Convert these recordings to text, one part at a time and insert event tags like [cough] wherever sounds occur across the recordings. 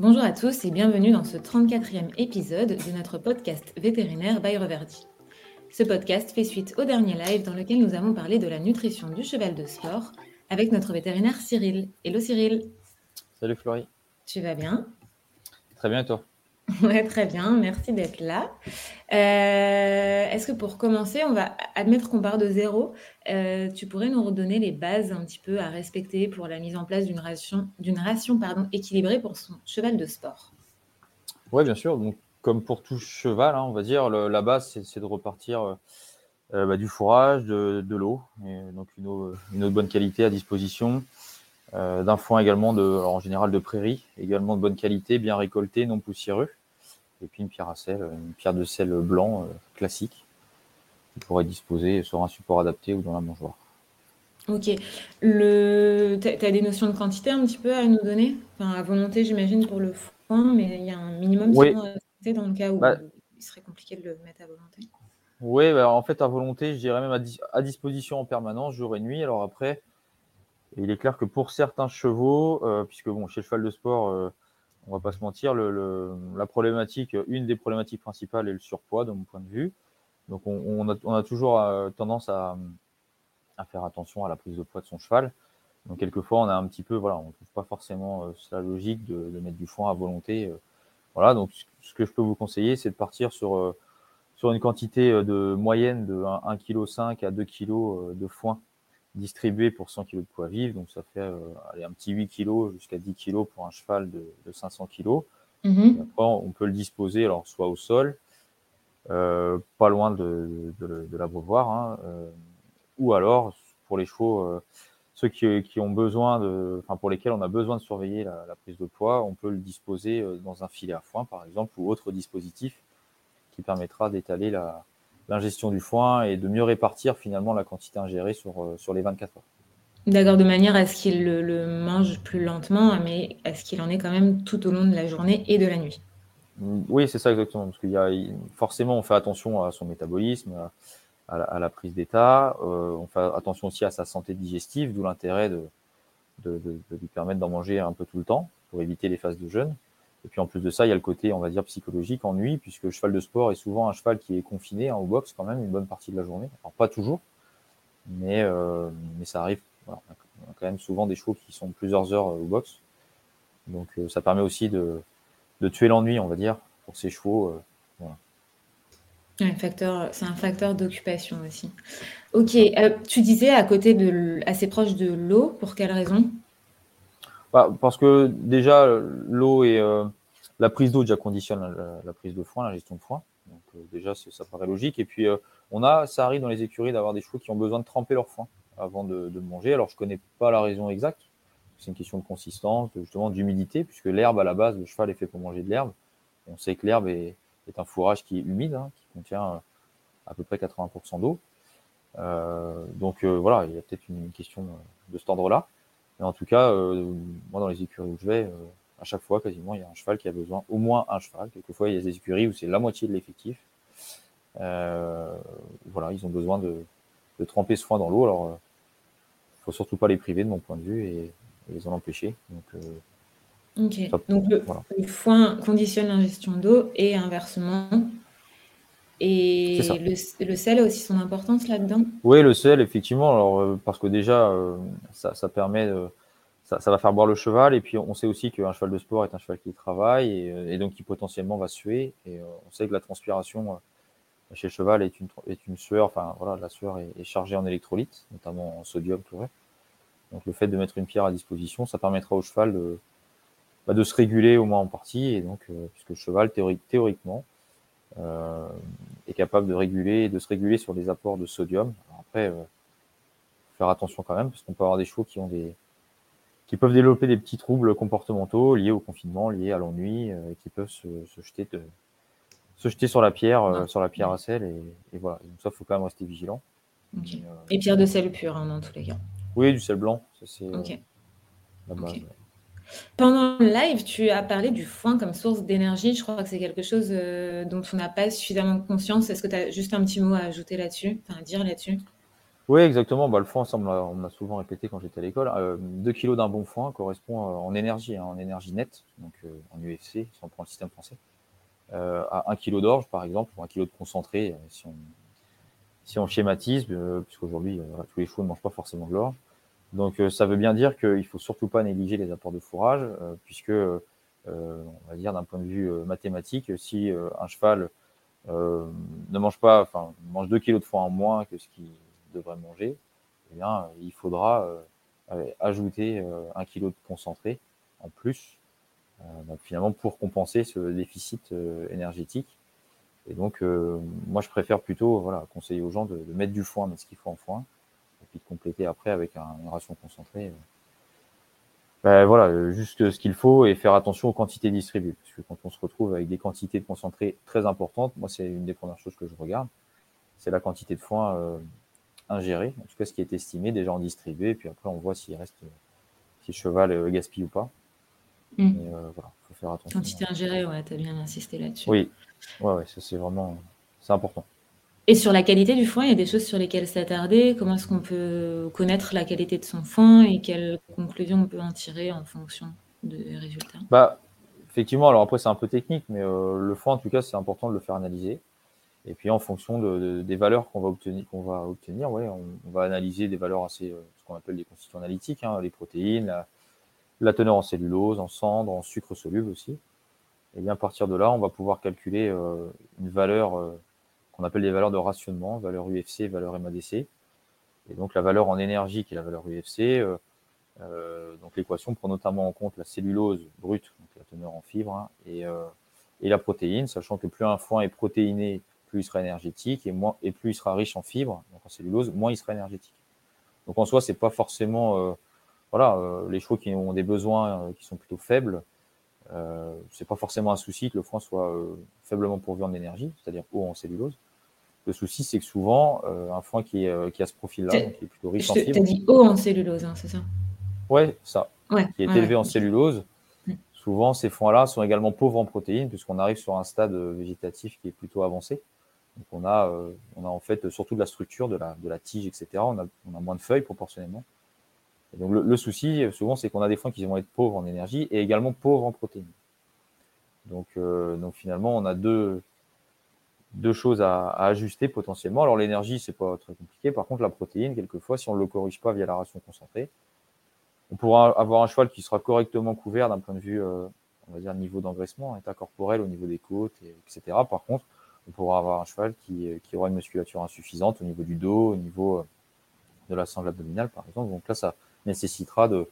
Bonjour à tous et bienvenue dans ce 34e épisode de notre podcast vétérinaire by Reverdi. Ce podcast fait suite au dernier live dans lequel nous avons parlé de la nutrition du cheval de sport avec notre vétérinaire Cyril. Hello Cyril. Salut Florie. Tu vas bien? Très bien et toi? [laughs] Ouais, très bien, merci d'être là. Euh, est-ce que pour commencer, on va admettre qu'on part de zéro. Euh, tu pourrais nous redonner les bases un petit peu à respecter pour la mise en place d'une ration, ration pardon, équilibrée pour son cheval de sport? Oui, bien sûr. Donc, comme pour tout cheval, hein, on va dire, la base, c'est, de repartir euh, bah, du fourrage, de, l'eau, donc une eau, une eau, de bonne qualité à disposition. d'un foin également de, en général de prairie, également de bonne qualité, bien récolté, non poussiéreux et puis une pierre à sel, une pierre de sel blanc euh, classique, qui pourrait disposer sur un support adapté ou dans la mangeoire. Ok. Le... Tu as des notions de quantité un petit peu à nous donner? Enfin, À volonté, j'imagine, pour le foin, mais il y a un minimum oui. dans le cas où bah il serait compliqué de le mettre à volonté. Oui, bah, en fait, à volonté, je dirais même à, disposition en permanence, jour et nuit. Alors après, il est clair que pour certains chevaux, euh, puisque bon, chez le cheval de sport, euh, on va pas se mentir, le, la problématique, une des problématiques principales est le surpoids, de mon point de vue. Donc, on, a, toujours euh, tendance à, faire attention à la prise de poids de son cheval. Donc, quelquefois, on a un petit peu, voilà, on trouve pas forcément euh, la logique de, mettre du foin à volonté. Euh. voilà, donc ce que je peux vous conseiller, c'est de partir sur, sur une quantité de moyenne de 1,5 kg à 2 kg de foin distribué pour 100 kg de poids vif, donc ça fait euh, un petit 8 kg jusqu'à 10 kg pour un cheval de, 500 kg. Mhm. Après, on peut le disposer alors soit au sol, euh, pas loin de, de, l'abreuvoir, hein, euh, ou alors pour les chevaux, ceux qui, qui, ont besoin de, enfin pour lesquels on a besoin de surveiller la, la, prise de poids, on peut le disposer dans un filet à foin par exemple ou autre dispositif qui permettra d'étaler la, l'ingestion du foin et de mieux répartir finalement la quantité ingérée sur, euh, sur les 24 heures. D'accord, de manière à ce qu'il le, mange plus lentement, mais à ce qu'il en est quand même tout au long de la journée et de la nuit. Mm, oui, c'est ça exactement. Parce qu'il y a forcément, on fait attention à son métabolisme, à, la, prise d'état. Euh, on fait attention aussi à sa santé digestive, d'où l'intérêt de, de, lui permettre d'en manger un peu tout le temps pour éviter les phases de jeûne. Et puis en plus de ça, il y a le côté, on va dire, psychologique, ennui, puisque le cheval de sport est souvent un cheval qui est confiné hein, au box quand même une bonne partie de la journée. Alors pas toujours, mais, euh, mais ça arrive. On a quand même souvent des chevaux qui sont plusieurs heures euh, au box. Donc euh, ça permet aussi de, de tuer l'ennui, on va dire, pour ces chevaux. Un facteur, c'est un facteur d'occupation aussi. Ok, tu disais à côté de, assez proche de l'eau, pour quelle raison? Bah, parce que déjà, l'eau et euh, la prise d'eau déjà conditionne la, prise de foin, la gestion de foin. Donc euh, déjà, ça paraît logique. Et puis, euh, on a, ça arrive dans les écuries d'avoir des chevaux qui ont besoin de tremper leur foin avant de, de manger. Alors, je connais pas la raison exacte. C'est une question de consistance, justement d'humidité, puisque l'herbe, à la base, le cheval est fait pour manger de l'herbe. On sait que l'herbe est, est, un fourrage qui est humide, hein, qui contient à peu près 80% d'eau. donc voilà, il y a peut-être une question de cet ordre-là. Mais en tout cas, euh, moi, dans les écuries où je vais, euh, à chaque fois, quasiment, il y a un cheval qui a besoin, au moins un cheval. Quelquefois, il y a des écuries où c'est la moitié de l'effectif. Euh, voilà, ils ont besoin de, tremper ce foin dans l'eau. Alors, il faut surtout pas les priver, de mon point de vue, et, les en empêcher. Donc, ok. Donc, le, foin conditionne l'ingestion d'eau et inversement. Et le, sel a aussi son importance là-dedans? Oui, le sel, effectivement. Alors, parce que déjà, ça, permet, ça, va faire boire le cheval. Et puis, on sait aussi qu'un cheval de sport est un cheval qui travaille et, donc qui potentiellement va suer. Et on sait que la transpiration chez le cheval est une, est une sueur. Enfin, voilà, la sueur est, chargée en électrolytes, notamment en sodium chloré. Donc, le fait de mettre une pierre à disposition, ça permettra au cheval de, bah, de se réguler au moins en partie. Et donc, puisque le cheval, théoriquement, euh, est capable de réguler, de se réguler sur les apports de sodium. après, euh, faire attention quand même, parce qu'on peut avoir des chevaux qui ont des, qui peuvent développer des petits troubles comportementaux liés au confinement, liés à l'ennui, euh, et qui peuvent se, jeter de, se jeter sur la pierre, sur la pierre à sel, et, voilà. Donc ça, faut quand même rester vigilant. et pierre de sel pur, hein, dans tous les cas. Oui, du sel blanc, ça c'est la base. Pendant le live, tu as parlé du foin comme source d'énergie. Je crois que c'est quelque chose euh, dont on n'a pas suffisamment conscience. Est-ce que tu as juste un petit mot à ajouter là-dessus, à dire là-dessus? Oui, exactement. Bah, le foin, on m'a souvent répété quand j'étais à l'école. 2 kg d'un bon foin correspond en énergie, hein, en énergie nette, donc en UFC, si on prend le système français, à 1 kg d'orge, par exemple, ou 1 kg de concentré, si on, si on schématise, puisqu'aujourd'hui, tous les chevaux ne mangent pas forcément de l'orge. Donc, ça veut bien dire qu'il ne faut surtout pas négliger les apports de fourrage, puisque, on va dire d'un point de vue mathématique, si un cheval ne mange pas, enfin, mange 2 kg de foin en moins que ce qu'il devrait manger, eh bien, il faudra euh, ajouter euh, un kilo de concentré en plus, euh, finalement pour compenser ce déficit énergétique. Et donc, moi, je préfère plutôt voilà, conseiller aux gens de, mettre du foin, mais ce qu'il faut en foin, puis de compléter après avec une ration concentrée. Ben, voilà, juste ce qu'il faut et faire attention aux quantités distribuées. Parce que quand on se retrouve avec des quantités de concentré très importantes, moi, c'est une des premières choses que je regarde. C'est la quantité de foin ingéré, en tout cas ce qui est estimé, déjà en distribué, et puis après on voit s'il reste, si le cheval euh, gaspille ou pas. Mm. Euh, voilà, faut faire attention. Quantité ingérée, ouais, tu as bien insisté là-dessus. Oui, ouais, ouais, ça c'est vraiment, c'est important. Et sur la qualité du foin, il y a des choses sur lesquelles s'attarder. Comment est-ce qu'on peut connaître la qualité de son foin et quelles conclusions on peut en tirer en fonction des résultats Bah, effectivement, alors après c'est un peu technique, mais euh, le foin en tout cas c'est important de le faire analyser. Et puis en fonction de, des valeurs qu'on va obtenir, va obtenir, ouais, on, va analyser des valeurs assez, euh, ce qu'on appelle des constituants analytiques, hein, les protéines, la, teneur en cellulose, en cendre, en sucre soluble aussi. Et bien à partir de là, on va pouvoir calculer euh, une valeur qu'on appelle des valeurs de rationnement, valeur UFC, valeur MADC. Et donc la valeur en énergie qui est la valeur UFC. donc l'équation prend notamment en compte la cellulose brute, donc la teneur en fibres, hein, et, et la protéine, sachant que plus un foin est protéiné, plus il sera énergétique et, moins, et plus il sera riche en fibres, donc en cellulose, moins il sera énergétique. Donc en soi, c'est pas forcément euh, voilà euh, les chevaux qui ont des besoins euh, qui sont plutôt faibles. Euh, c'est pas forcément un souci que le foin soit faiblement pourvu en énergie, c'est-à-dire haut en cellulose. Le souci, c'est que souvent, un foin qui, est, qui a ce profil-là, qui est plutôt riche en fibres. Tu as dit haut en cellulose, hein, c'est ça? Ouais, ça. qui est élevé en cellulose. Souvent, ces foins-là sont également pauvres en protéines, puisqu'on arrive sur un stade végétatif qui est plutôt avancé. Donc on a, euh, on a en fait surtout de la structure, de la, de la tige, etc. On a, on a moins de feuilles proportionnellement. Et donc le, souci, souvent, c'est qu'on a des foins qui vont être pauvres en énergie et également pauvres en protéines. Donc, euh, donc finalement, on a deux, deux choses à, ajuster potentiellement. Alors l'énergie, c'est pas très compliqué. Par contre, la protéine, quelquefois, si on ne le corrige pas via la ration concentrée, on pourra avoir un cheval qui sera correctement couvert d'un point de vue, euh, on va dire, niveau d'engraissement, état corporel au niveau des côtes, etc. Par contre, on pourra avoir un cheval qui, aura une musculature insuffisante au niveau du dos, au niveau euh, de la sangle abdominale, par exemple. Donc là, ça nécessitera de,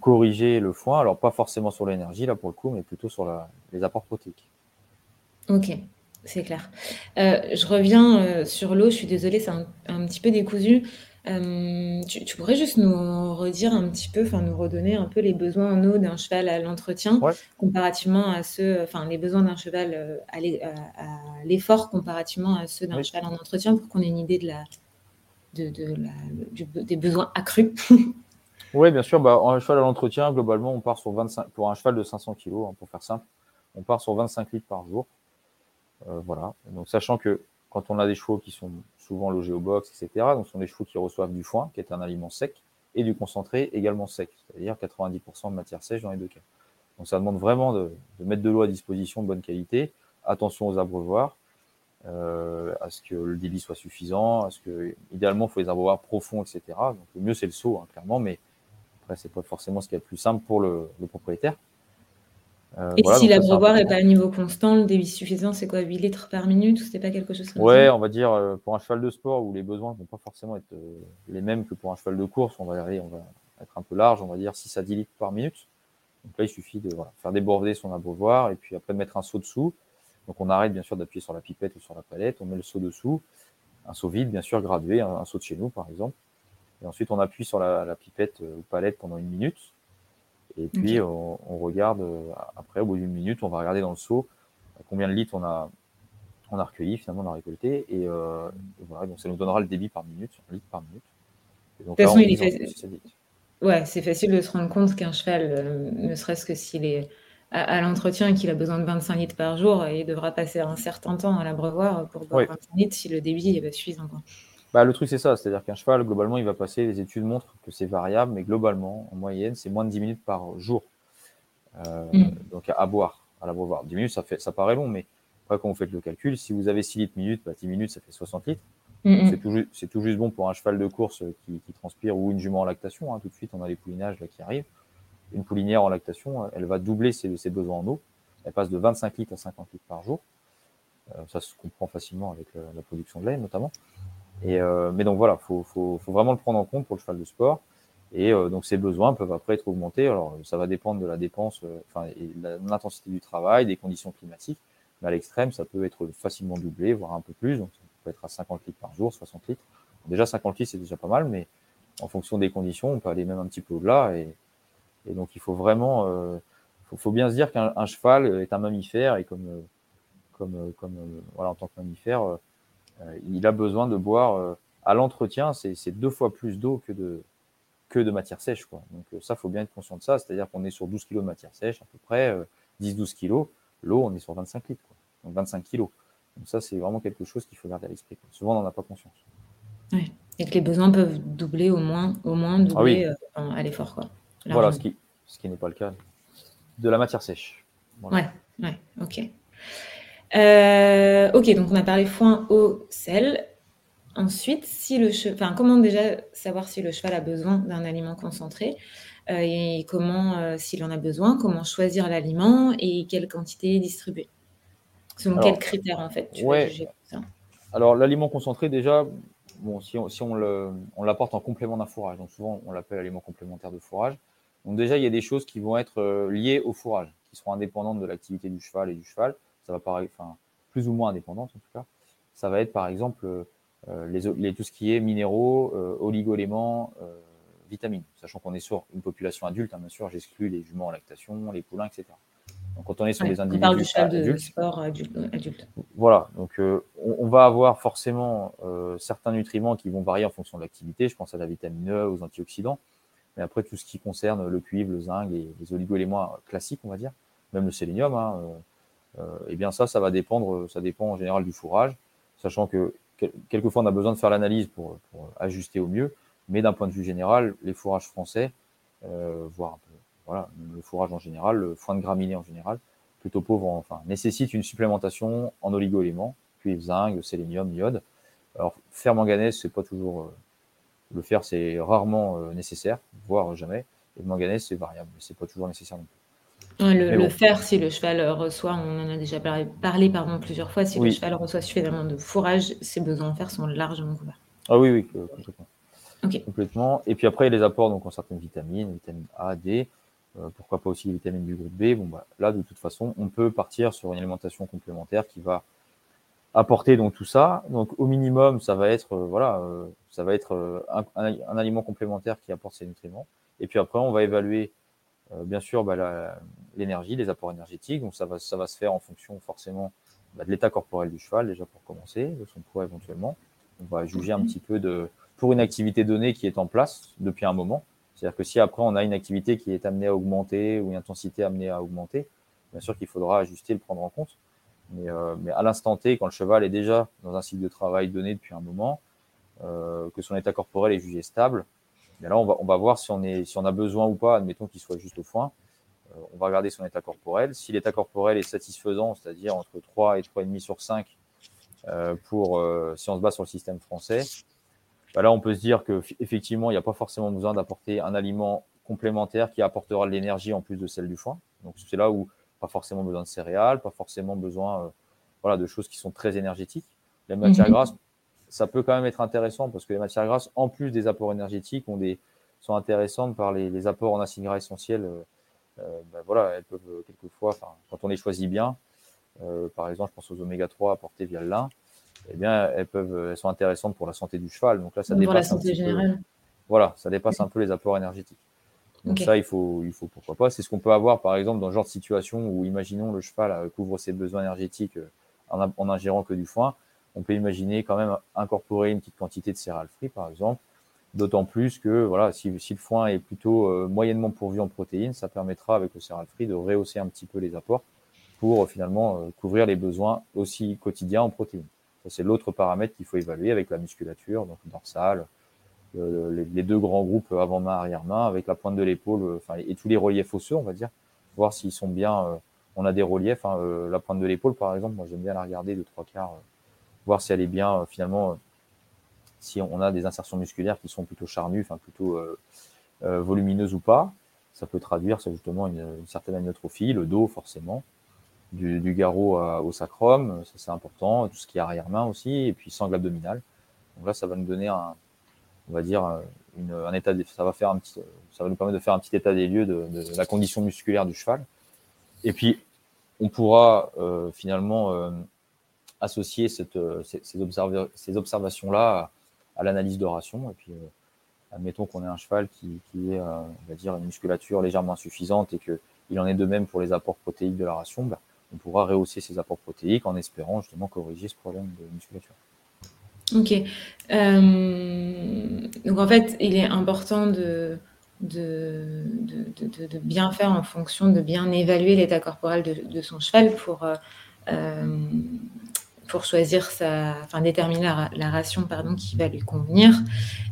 corriger le foin. Alors, pas forcément sur l'énergie, là, pour le coup, mais plutôt sur les apports protéiques. Ok, c'est clair. Euh, je reviens euh, sur l'eau. Je suis désolée, c'est un, petit peu décousu. Euh, tu, pourrais juste nous redire un petit peu, enfin nous redonner un peu les besoins en eau d'un cheval à l'entretien, comparativement à ceux, enfin les besoins d'un cheval à l'effort comparativement à ceux d'un cheval en entretien, pour qu'on ait une idée de la, de, la, des besoins accrus. [laughs] oui, bien sûr. Bah, un cheval à l'entretien, globalement, on part sur 25, pour un cheval de 500 kg, hein, pour faire simple, on part sur 25 litres par jour. Euh, voilà. Donc, sachant que quand on a des chevaux qui sont souvent logés au box, etc., donc ce sont des chevaux qui reçoivent du foin, qui est un aliment sec, et du concentré également sec, c'est-à-dire 90% de matière sèche dans les deux cas. Donc ça demande vraiment de, mettre de l'eau à disposition de bonne qualité, attention aux abreuvoirs, euh, à ce que le débit soit suffisant, à ce que, idéalement, il faut les abreuvoirs profonds, etc. Donc le mieux c'est le seau, hein, clairement, mais après c'est pas forcément ce qui est le plus simple pour le propriétaire. Euh, et si l'abreuvoir n'est pas à niveau constant, le débit suffisant, c'est quoi 8 litres par minute ou c'était pas quelque chose comme Ouais, on va dire euh, pour un cheval de sport où les besoins ne vont pas forcément être euh, les mêmes que pour un cheval de course, on va aller, on va être un peu large, on va dire 6 à 10 litres par minute. Donc là, il suffit de faire déborder son abreuvoir et puis après de mettre un seau dessous. Donc on arrête bien sûr d'appuyer sur la pipette ou sur la palette, on met le seau dessous, un seau vide bien sûr gradué, un, seau de chez nous par exemple. Et ensuite on appuie sur la, la pipette ou palette pendant une minute et puis, on, regarde, euh, après, au bout d'une minute, on va regarder dans le seau euh, combien de litres on a, on a recueilli, finalement, on a récolté. Et, euh, voilà, donc ça nous donnera le débit par minute, un litre par minute. de toute façon, il est Ouais, c'est facile de se rendre compte qu'un cheval, ne serait-ce que s'il est à, l'entretien et qu'il a besoin de 25 litres par jour, il devra passer un certain temps à l'abreuvoir pour boire 25 litres si le débit est suffisant. Bah, Le truc, c'est ça. C'est-à-dire qu'un cheval, globalement, il va passer, les études montrent que c'est variable, mais globalement, en moyenne, c'est moins de 10 minutes par jour. Euh, mm. Donc, à, boire, à la boire. 10 minutes, ça, fait, ça paraît long, mais après, quand vous faites le calcul, si vous avez 6 litres minutes, bah, 10 minutes, ça fait 60 litres. Mm, mm. C'est tout, juste bon pour un cheval de course qui, transpire ou une jument en lactation. Hein. Tout de suite, on a les poulinages là, qui arrivent. Une poulinière en lactation, elle va doubler ses, ses besoins en eau. Elle passe de 25 litres à 50 litres par jour. Euh, ça se comprend facilement avec euh, la production de lait notamment. Et, euh, mais donc voilà, faut, faut, faut, vraiment le prendre en compte pour le cheval de sport. Et donc ces besoins peuvent après être augmentés. Alors ça va dépendre de la dépense, enfin l'intensité du travail, des conditions climatiques. Mais à l'extrême, ça peut être facilement doublé, voire un peu plus. Donc ça peut être à 50 litres par jour, 60 litres. Déjà 50 litres, c'est déjà pas mal, mais en fonction des conditions, on peut aller même un petit peu au-delà. Et, et, donc il faut vraiment, euh, faut, faut, bien se dire qu'un cheval est un mammifère et comme comme, euh, comme euh, voilà, en tant que mammifère, euh, il a besoin de boire à l'entretien, c'est deux fois plus d'eau que de, que de matière sèche. Quoi. Donc ça, faut bien être conscient de ça. C'est-à-dire qu'on est sur 12 kg de matière sèche, à peu près, 10-12 kg. L'eau, on est sur 25 litres, quoi. donc 25 kg. Donc ça, c'est vraiment quelque chose qu'il faut garder à l'esprit. Souvent, on n'en a pas conscience. Ouais. Et que les besoins peuvent doubler au moins, au moins doubler ah à l'effort. Quoi. Voilà, ce qui, ce qui n'est pas le cas de la matière sèche. Voilà. Ouais, ouais, ok. Euh, ok, donc on a parlé foin, eau, sel. Ensuite, si le enfin, comment déjà savoir si le cheval a besoin d'un aliment concentré? Euh, et comment, euh, s'il en a besoin, comment choisir l'aliment et quelle quantité distribuer? Selon quels critères en fait Alors l'aliment concentré déjà, bon, si on, si on l'apporte en complément d'un fourrage, donc souvent on l'appelle aliment complémentaire de fourrage. Donc déjà il y a des choses qui vont être liées au fourrage, qui seront indépendantes de l'activité du cheval et du cheval ça va enfin, plus ou moins indépendante en tout cas. Ça va être par exemple euh, les, tout ce qui est minéraux, euh, oligo-éléments, euh, vitamines, sachant qu'on est sur une population adulte, hein, bien sûr, j'exclus les juments en lactation, les poulains, etc. Donc quand on est sur des individus on parle du de sport adulte, Voilà, donc on, va avoir forcément certains nutriments qui vont varier en fonction de l'activité. Je pense à la vitamine E, aux antioxydants. Mais après, tout ce qui concerne le cuivre, le zinc, les, les oligo-éléments classiques, on va dire, même le sélénium, hein, euh, eh bien ça, ça va dépendre, ça dépend en général du fourrage, sachant que quelquefois on a besoin de faire l'analyse pour, ajuster au mieux, mais d'un point de vue général, les fourrages français, euh, voire un peu, voilà, le fourrage en général, le foin de graminées en général, plutôt pauvre, enfin, nécessite une supplémentation en oligo-éléments, cuivre, zinc, sélénium, iode. Alors, faire manganèse, c'est pas toujours euh, le faire, c'est rarement nécessaire, voire jamais. Et le manganèse, c'est variable, c'est pas toujours nécessaire non plus. Le, fer, si le cheval reçoit, on en a déjà parlé, pardon, plusieurs fois, si le cheval reçoit suffisamment de fourrage, ses besoins en fer sont largement couverts. Ah oui, oui, complètement. Complètement. Et puis après, il y a les apports donc, en certaines vitamines, vitamines A, D, euh, pourquoi pas aussi les vitamines du groupe B. Bon, bah, là, de toute façon, on peut partir sur une alimentation complémentaire qui va apporter donc tout ça. Donc au minimum, ça va être euh, voilà, euh, ça va être un, un, aliment complémentaire qui apporte ces nutriments. Et puis après, on va évaluer euh, bien sûr, bah, l'énergie, les apports énergétiques. Donc ça va, ça va se faire en fonction forcément bah, de l'état corporel du cheval, déjà pour commencer, de son poids éventuellement. On va juger un petit peu de, pour une activité donnée qui est en place depuis un moment. C'est-à-dire que si après on a une activité qui est amenée à augmenter ou une intensité amenée à augmenter, bien sûr qu'il faudra ajuster le prendre en compte. Mais, euh, mais à l'instant T, quand le cheval est déjà dans un cycle de travail donné depuis un moment, euh, que son état corporel est jugé stable, mais là, on va, on va voir si on, est, si on a besoin ou pas, admettons qu'il soit juste au foin. Euh, on va regarder son état corporel. Si l'état corporel est satisfaisant, c'est-à-dire entre 3 et 3,5 sur 5, euh, pour, euh, si on se base sur le système français, bah là, on peut se dire qu'effectivement, il n'y a pas forcément besoin d'apporter un aliment complémentaire qui apportera de l'énergie en plus de celle du foin. Donc, c'est là où pas forcément besoin de céréales, pas forcément besoin voilà, de choses qui sont très énergétiques. Les matières mhm. grasses, ça peut quand même être intéressant parce que les matières grasses, en plus des apports énergétiques, ont des, sont intéressantes par les, apports en acides gras essentiels. Euh, euh, ben voilà, elles peuvent euh, quelquefois, quand on les choisit bien, par exemple, je pense aux oméga 3 apportés via le lin, eh bien, elles peuvent, elles sont intéressantes pour la santé du cheval. Donc là, ça dépasse la santé générale. voilà, ça dépasse un peu les apports énergétiques. Donc ça, il faut, il faut pourquoi pas. C'est ce qu'on peut avoir, par exemple, dans le genre de situation où, imaginons, le cheval couvre ses besoins énergétiques en, en ingérant que du foin on peut imaginer quand même incorporer une petite quantité de céréales frites, par exemple. D'autant plus que voilà, si, le foin est plutôt euh, moyennement pourvu en protéines, ça permettra avec le céréales frites de rehausser un petit peu les apports pour euh, finalement euh, couvrir les besoins aussi quotidiens en protéines. c'est l'autre paramètre qu'il faut évaluer avec la musculature, donc dorsale, les, deux grands groupes avant-main, arrière-main, avec la pointe de l'épaule, et tous les reliefs osseux, on va dire, voir s'ils sont bien. on a des reliefs, hein, la pointe de l'épaule, par exemple, moi j'aime bien la regarder de trois quarts, voir si elle est bien finalement si on a des insertions musculaires qui sont plutôt charnues, enfin plutôt euh, euh, volumineuses ou pas, ça peut traduire justement une, certaine amyotrophie, le dos forcément, du, garrot au sacrum, ça c'est important, tout ce qui est arrière-main aussi, et puis sangle abdominale. Donc là, ça va nous donner un, on va dire, un état, ça va faire un petit, ça va nous permettre de faire un petit état des lieux de, la condition musculaire du cheval. Et puis, on pourra euh, finalement associer cette, ces, observations-là à l'analyse de ration. Et puis, euh, admettons qu'on ait un cheval qui, qui ait, euh, va dire, une musculature légèrement insuffisante et qu'il en est de même pour les apports protéiques de la ration, bah, on pourra rehausser ces apports protéiques en espérant justement corriger ce problème de musculature. Ok. Euh, donc en fait, il est important de, de, de, bien faire en fonction de bien évaluer l'état corporel de, son cheval pour pour choisir sa, enfin déterminer la, ration pardon qui va lui convenir.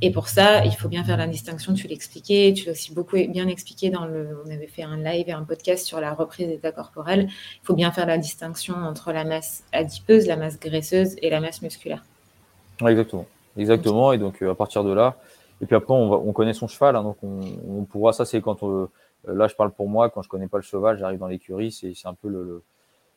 Et pour ça, il faut bien faire la distinction. Tu l'expliquais, tu l'as aussi beaucoup bien expliqué dans le. On avait fait un live et un podcast sur la reprise d'état corporel. Il faut bien faire la distinction entre la masse adipeuse, la masse graisseuse et la masse musculaire. exactement, exactement. Et donc euh, à partir de là, et puis après on, connaît son cheval, hein, donc on, pourra. Ça c'est quand euh, là je parle pour moi quand je connais pas le cheval, j'arrive dans l'écurie, c'est un peu le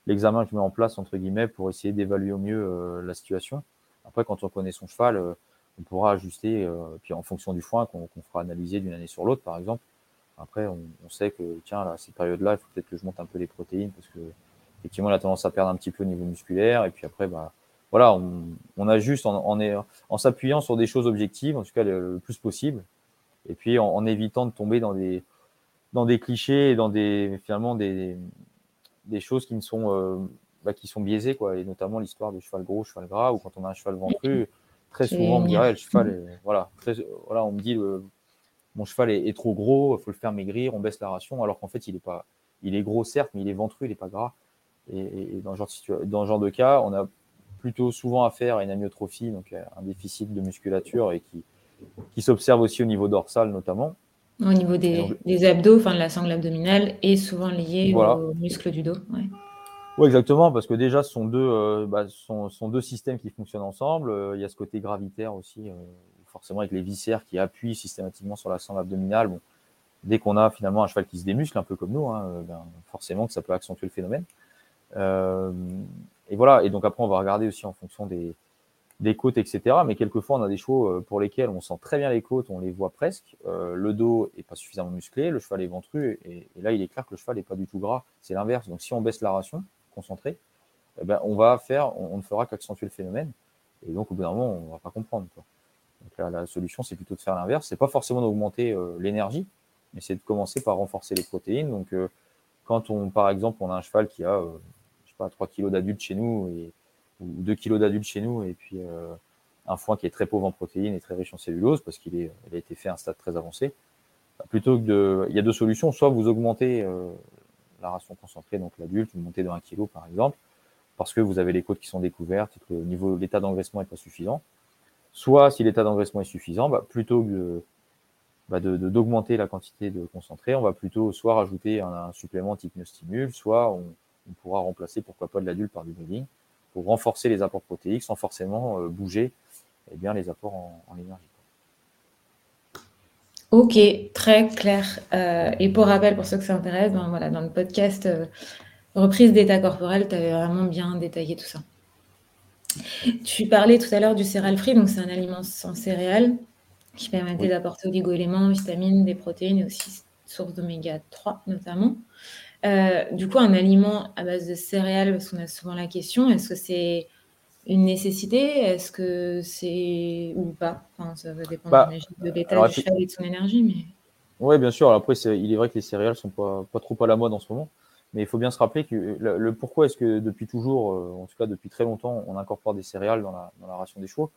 l'examen que je mets en place, entre guillemets, pour essayer d'évaluer au mieux euh, la situation. Après, quand on connaît son cheval, euh, on pourra ajuster, euh, puis en fonction du foin qu'on fera analyser d'une année sur l'autre, par exemple. Après, on, sait que, tiens, là, cette période-là, il faut peut-être que je monte un peu les protéines parce que, effectivement, a tendance à perdre un petit peu au niveau musculaire. Et puis après, bah, voilà, on, on ajuste en, en, s'appuyant sur des choses objectives, en tout cas le, plus possible. Et puis en, en, évitant de tomber dans des, dans des clichés et dans des, finalement, des, des choses qui ne sont euh, bah, qui sont biaisées quoi. Et notamment l'histoire du cheval gros cheval gras ou quand on a un cheval ventru très souvent on me dit le cheval est, voilà. Voilà on me dit mon cheval est, trop gros il faut le faire maigrir on baisse la ration alors qu'en fait il est pas il est gros certes mais il est ventru il est pas gras. Et, dans, ce genre de dans genre de cas on a plutôt souvent affaire à une amyotrophie donc un déficit de musculature et qui qui s'observe aussi au niveau dorsal notamment au niveau des, abdos, enfin de la sangle abdominale, et souvent lié aux muscles du dos. Oui, exactement, parce que déjà, ce sont deux, euh, bah, sont, deux systèmes qui fonctionnent ensemble. Euh, il y a ce côté gravitaire aussi, euh, forcément avec les viscères qui appuient systématiquement sur la sangle abdominale. Bon, dès qu'on a finalement un cheval qui se démuscle, un peu comme nous, hein, ben, forcément que ça peut accentuer le phénomène. et voilà, et donc après, on va regarder aussi en fonction des, des côtes, etc. Mais quelquefois, on a des chevaux euh, pour lesquels on sent très bien les côtes, on les voit presque. Euh, le dos est pas suffisamment musclé, le cheval est ventru, et, là, il est clair que le cheval n'est pas du tout gras. C'est l'inverse. Donc, si on baisse la ration concentrée, eh ben, on va faire, on, ne fera qu'accentuer le phénomène. Et donc, au bout d'un moment, on ne va pas comprendre. Donc là, la solution, c'est plutôt de faire l'inverse. C'est pas forcément d'augmenter euh, l'énergie, mais c'est de commencer par renforcer les protéines. Donc, quand on, par exemple, on a un cheval qui a, je sais pas, 3 kg d'adulte chez nous ou 2 kilos d'adultes chez nous, et puis euh, un foin qui est très pauvre en protéines et très riche en cellulose, parce qu'il a été fait à un stade très avancé. Bah, plutôt que de, il y a deux solutions. Soit vous augmentez euh, la ration concentrée, donc l'adulte, vous montez de 1 kg par exemple, parce que vous avez les côtes qui sont découvertes et que le niveau, l'état d'engraissement n'est pas suffisant. Soit, si l'état d'engraissement est suffisant, bah, plutôt que bah, de, d'augmenter la quantité de concentré, on va plutôt soit rajouter un, supplément type stimule, soit on, on, pourra remplacer pourquoi pas de l'adulte par du breeding pour renforcer les apports protéiques sans forcément euh, bouger eh bien, les apports en, énergie. Ok, très clair. Euh, et pour rappel, pour ceux que ça intéresse, ben, voilà, dans le podcast euh, reprise d'état corporel, tu avais vraiment bien détaillé tout ça. Tu parlais tout à l'heure du céréal free, donc c'est un aliment sans céréales qui permettait d'apporter oligo-éléments, vitamines, des protéines et aussi source d'oméga 3 notamment. Euh, du coup, un aliment à base de céréales, parce qu'on a souvent la question, est-ce que c'est une nécessité? Est-ce que c'est ou pas? Enfin, Ça va dépendre bah, de l'état du cheval et de son énergie. Mais... Oui, bien sûr. Après, il est vrai que les céréales sont pas, pas trop à la mode en ce moment. Mais il faut bien se rappeler que le, pourquoi est-ce que depuis toujours, euh, en tout cas depuis très longtemps, on incorpore des céréales dans la, dans la ration des chevaux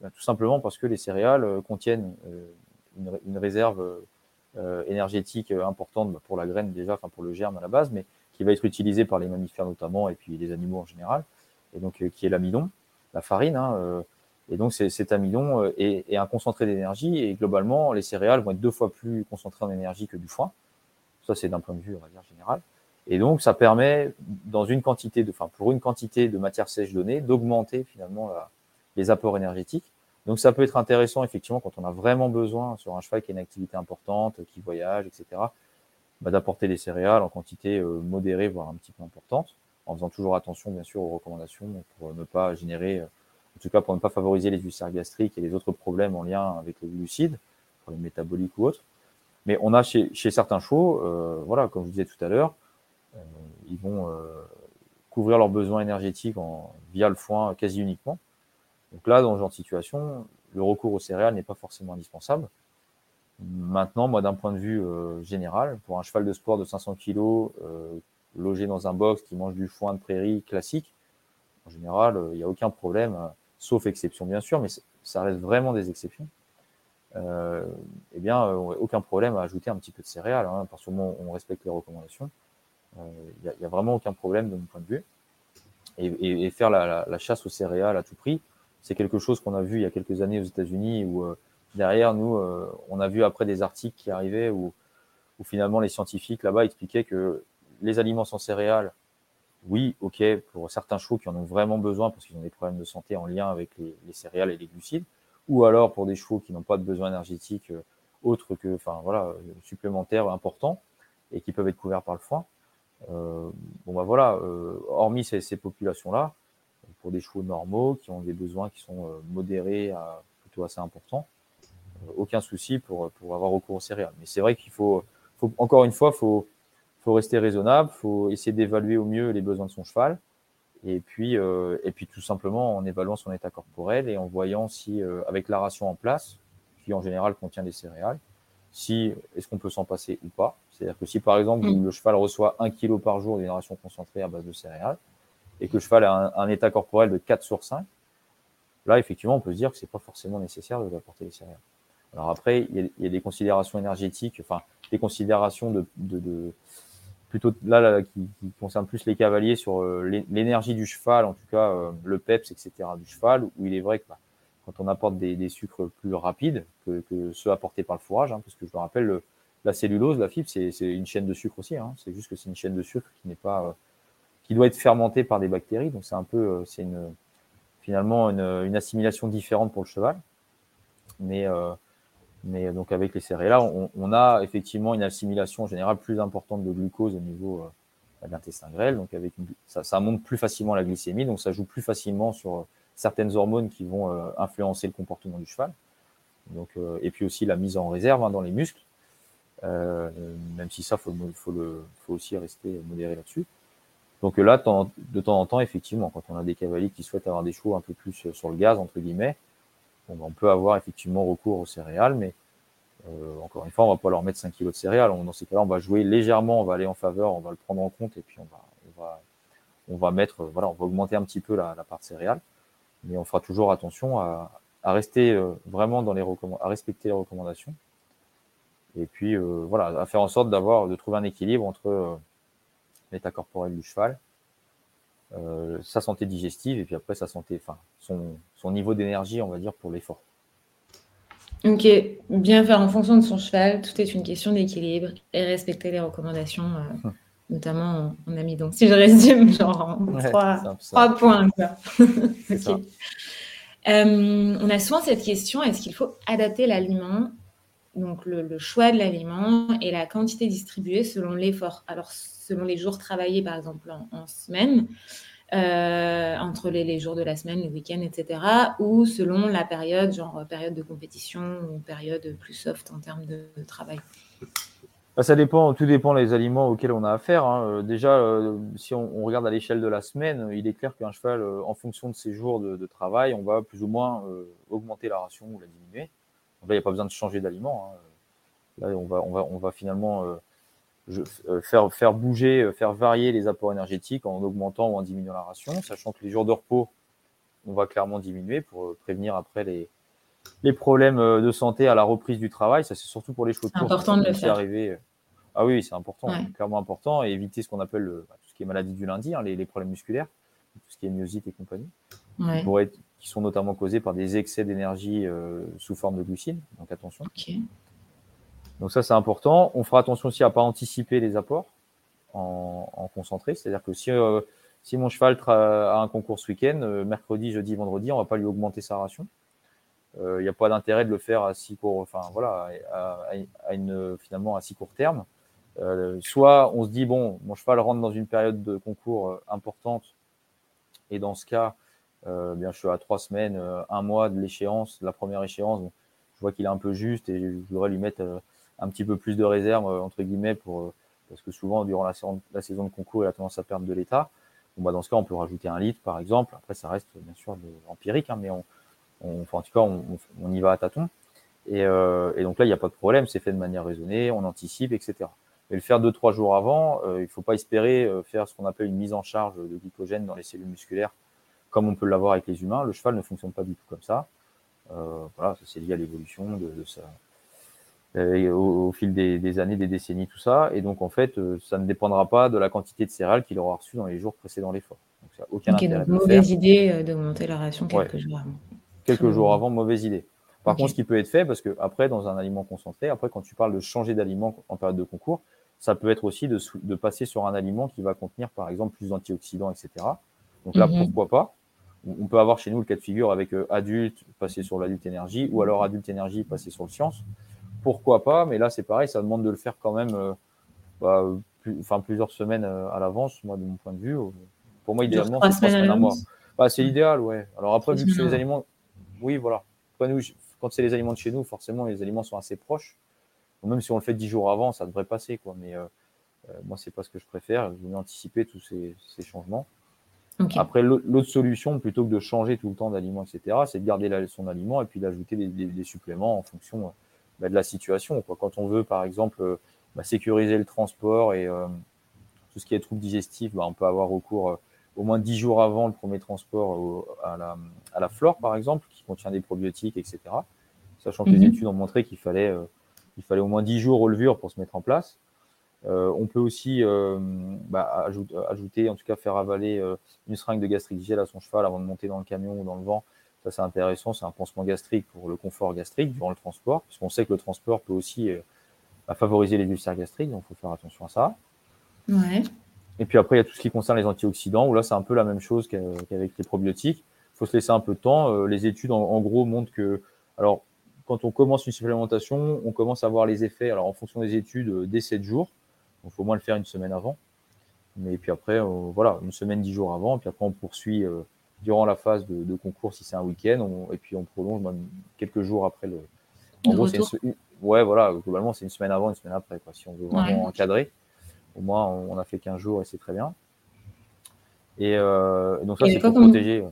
ben, Tout simplement parce que les céréales euh, contiennent une, une, réserve énergétique euh, importante bah, pour la graine déjà, enfin pour le germe à la base, mais qui va être utilisé par les mammifères notamment et puis les animaux en général, et donc euh, qui est l'amidon. la farine. Hein, et donc, cet amidon est, est, un concentré d'énergie. Et globalement, les céréales vont être deux fois plus concentrées en énergie que du foin. Ça, c'est d'un point de vue, on va dire, général. Et donc, ça permet, dans une quantité de, enfin, pour une quantité de matière sèche donnée, d'augmenter finalement les apports énergétiques. Donc, ça peut être intéressant, effectivement, quand on a vraiment besoin sur un cheval qui a une activité importante, qui voyage, etc., bah, d'apporter des céréales en quantité euh, modérée, voire un petit peu importante, en faisant toujours attention, bien sûr, aux recommandations pour ne pas générer, euh, en tout cas, pour ne pas favoriser les ulcères gastriques et les autres problèmes en lien avec les glucides, pour les métaboliques ou autres. Mais on a chez, chez certains chevaux, euh, voilà, comme je disais tout à l'heure, euh, ils vont couvrir leurs besoins énergétiques en, via le foin quasi uniquement. Donc là, dans ce genre de situation, le recours aux céréales n'est pas forcément indispensable. Maintenant, moi, d'un point de vue euh, général, pour un cheval de sport de 500 kg euh, logé dans un box qui mange du foin de prairie classique, en général, il n'y a aucun problème, sauf exception bien sûr, mais ça reste vraiment des exceptions. Euh, eh bien, aucun problème à ajouter un petit peu de céréales, hein, parce que on respecte les recommandations. Il n'y a, vraiment aucun problème de mon point de vue. Et, faire la, chasse aux céréales à tout prix, c'est quelque chose qu'on a vu il y a quelques années aux États-Unis où euh, derrière nous, euh, on a vu après des articles qui arrivaient où, finalement les scientifiques là-bas expliquaient que les aliments sans céréales, oui, ok, pour certains chevaux qui en ont vraiment besoin parce qu'ils ont des problèmes de santé en lien avec les, céréales et les glucides, ou alors pour des chevaux qui n'ont pas de besoin énergétique euh, autre que, enfin voilà, supplémentaires importants et qui peuvent être couverts par le foin. Euh, bon bah voilà, euh, hormis ces populations-là, pour des chevaux normaux qui ont des besoins qui sont euh, modérés à plutôt assez importants, aucun souci pour, pour avoir recours aux céréales. Mais c'est vrai qu'il faut, faut, encore une fois, faut, faut rester raisonnable, faut essayer d'évaluer au mieux les besoins de son cheval, et puis, euh, et puis tout simplement en évaluant son état corporel et en voyant si, euh, avec la ration en place, qui en général contient des céréales, si est-ce qu'on peut s'en passer ou pas. C'est-à-dire que si par exemple mm. le cheval reçoit un kilo par jour d'une ration concentrée à base de céréales et que le cheval a un, état corporel de 4 sur 5, là effectivement on peut se dire que c'est pas forcément nécessaire de lui apporter les céréales. Alors après, il y, a, des considérations énergétiques, enfin des considérations de, de, de plutôt là, qui, qui, concernent plus les cavaliers sur euh, l'énergie du cheval, en tout cas euh, le peps, etc. du cheval, où il est vrai que bah, quand on apporte des, des sucres plus rapides que, que, ceux apportés par le fourrage, hein, parce que je le rappelle, le, la cellulose, la fibre, c'est une chaîne de sucre aussi. Hein. C'est juste que c'est une chaîne de sucre qui n'est pas, euh, qui doit être fermentée par des bactéries. Donc c'est un peu, euh, c'est une, finalement une, assimilation différente pour le cheval. Mais, euh, mais donc avec les céréales, on, on, a effectivement une assimilation en général plus importante de glucose au niveau de l'intestin grêle. Donc avec ça, ça, monte plus facilement la glycémie, donc ça joue plus facilement sur certaines hormones qui vont influencer le comportement du cheval. Donc, et puis aussi la mise en réserve hein, dans les muscles. Euh, même si ça, faut, faut, le, faut aussi rester modéré là-dessus. Donc là, de temps en temps, effectivement, quand on a des cavaliers qui souhaitent avoir des chevaux un peu plus sur le gaz, entre guillemets, ben, on peut avoir effectivement recours aux céréales, mais euh, encore une fois, on va pas leur mettre 5 kg de céréales. dans ces cas-là, on va jouer légèrement, on va aller en faveur, on va le prendre en compte et puis on va, on va, on va mettre, voilà, on va augmenter un petit peu la, la part céréales, mais on fera toujours attention à, rester euh, vraiment dans les à respecter les recommandations et puis euh, voilà, à faire en sorte d'avoir, de trouver un équilibre entre euh, l'état corporel du cheval, euh, sa santé digestive et puis après sa santé, enfin son, son niveau d'énergie, on va dire, pour l'effort. Ok, bien faire en fonction de son cheval, tout est une question d'équilibre et respecter les recommandations, hum. notamment en, amidon. Si je résume, [laughs] genre en trois, points. [laughs] on a souvent cette question est-ce qu'il faut adapter l'aliment donc le, choix de l'aliment et la quantité distribuée selon l'effort. Alors, selon les jours travaillés, par exemple, en, semaine, euh, entre les, jours de la semaine, les week-ends, etc., ou selon la période, genre période de compétition ou période plus soft en termes de, travail. Bah, ça dépend, tout dépend des aliments auxquels on a affaire. Hein. Euh, déjà, euh, si on, regarde à l'échelle de la semaine, il est clair qu'un cheval, en fonction de ses jours de, travail, on va plus ou moins augmenter la ration ou la diminuer il n'y a pas besoin de changer d'aliment. Hein. Là, on va, on va, on va finalement euh, euh, faire, faire bouger, euh, faire varier les apports énergétiques en augmentant ou en diminuant la ration, sachant que les jours de repos, on va clairement diminuer pour prévenir après les, les problèmes de santé à la reprise du travail. Ça, c'est surtout pour les de course. important de le faire. Arrivé. Ah oui, c'est important, clairement important, et éviter ce qu'on appelle bah, tout ce qui est maladie du lundi, hein, les, les, problèmes musculaires, tout ce qui est myosite et compagnie, être, qui sont notamment causés par des excès d'énergie sous forme de glucides. Donc attention. Donc ça, c'est important. On fera attention aussi à pas anticiper les apports en, concentré. C'est-à-dire que si, si mon cheval a un concours ce week-end, mercredi, jeudi, vendredi, on va pas lui augmenter sa ration. Il n'y a pas d'intérêt de le faire à si court, enfin voilà, à, une, finalement à si court terme. Euh, soit on se dit, bon, mon cheval rentre dans une période de concours euh, importante, et dans ce cas, euh, bien, je suis à trois semaines, un mois de l'échéance, la première échéance, je vois qu'il est un peu juste et je voudrais lui mettre un petit peu plus de réserve, entre guillemets, parce que souvent, durant la, saison de concours, il a tendance à perdre de l'état. Bah, dans ce cas, on peut rajouter un litre, par exemple. Après, ça reste bien sûr empirique, hein, mais on, en tout cas, on, y va à tâtons. Et, donc là, il n'y a pas de problème, c'est fait de manière raisonnée, on anticipe, etc. Mais le faire deux, trois jours avant, euh, il ne faut pas espérer euh, faire ce qu'on appelle une mise en charge de glycogène dans les cellules musculaires, comme on peut l'avoir avec les humains. Le cheval ne fonctionne pas du tout comme ça. Euh, voilà, c'est lié à l'évolution de, de, ça. Au, au, fil des, des, années, des décennies, tout ça. Et donc, en fait, ça ne dépendra pas de la quantité de céréales qu'il aura reçu dans les jours précédents l'effort. Donc, ça n'a aucun intérêt. Donc, mauvaise idée de monter la ration quelques jours avant. Quelques jours avant, mauvaise idée. Par contre, ce qui peut être fait, parce que après, dans un aliment concentré, après, quand tu parles de changer d'aliment en période de concours, ça peut être aussi de, de, passer sur un aliment qui va contenir, par exemple, plus d'antioxydants, etc. Donc là, mhm. pourquoi pas? On peut avoir chez nous le cas de figure avec euh, adulte, passer sur l'adulte énergie, ou alors adulte énergie, passer sur le science. Pourquoi pas Mais là, c'est pareil, ça demande de le faire quand même euh, bah, enfin, plusieurs semaines euh, à l'avance, moi, de mon point de vue. Pour moi, idéalement, c'est trois semaines à mois. Bah, c'est l'idéal, ouais. Alors après, vu que c'est les aliments... Oui, voilà. Quand c'est les aliments de chez nous, forcément, les aliments sont assez proches même si on le fait dix jours avant, ça devrait passer. Quoi. Mais euh, euh, moi, c'est pas ce que je préfère. Je voulais anticiper tous ces, changements. Après, l'autre solution, plutôt que de changer tout le temps d'aliment, etc., c'est de garder son aliment et puis d'ajouter des, suppléments en fonction bah, de la situation. Quoi. Quand on veut, par exemple, bah, sécuriser le transport et euh, tout ce qui est troubles digestifs, bah, on peut avoir recours au moins dix jours avant le premier transport à, la, à, la, flore, par exemple, qui contient des probiotiques, etc. Sachant que les mhm. études ont montré qu'il fallait il fallait au moins 10 jours aux levures pour se mettre en place. Euh, on peut aussi euh, bah, ajouter, en tout cas faire avaler euh, une seringue de gastrique gel à son cheval avant de monter dans le camion ou dans le vent. Ça, c'est intéressant. C'est un pansement gastrique pour le confort gastrique durant le transport, puisqu'on sait que le transport peut aussi bah, favoriser les ulcères gastriques, donc il faut faire attention à ça. Ouais. Et puis après, il y a tout ce qui concerne les antioxydants, où là, c'est un peu la même chose qu'avec les probiotiques. Il faut se laisser un peu de temps. les études, en gros, montrent que, alors, quand on commence une supplémentation, on commence à voir les effets, alors en fonction des études, dès 7 jours. Donc, il faut au moins le faire une semaine avant. Mais puis après, euh, voilà, une semaine, 10 jours avant. Puis après, on poursuit euh, durant la phase de, concours si c'est un week-end. et puis, on prolonge même quelques jours après le. En gros, c'est ouais, voilà, globalement, c'est une semaine avant, une semaine après. Quoi, si on veut vraiment encadrer, au moins, on, a fait 15 jours et c'est très bien. Et donc, ça, c'est pour protéger.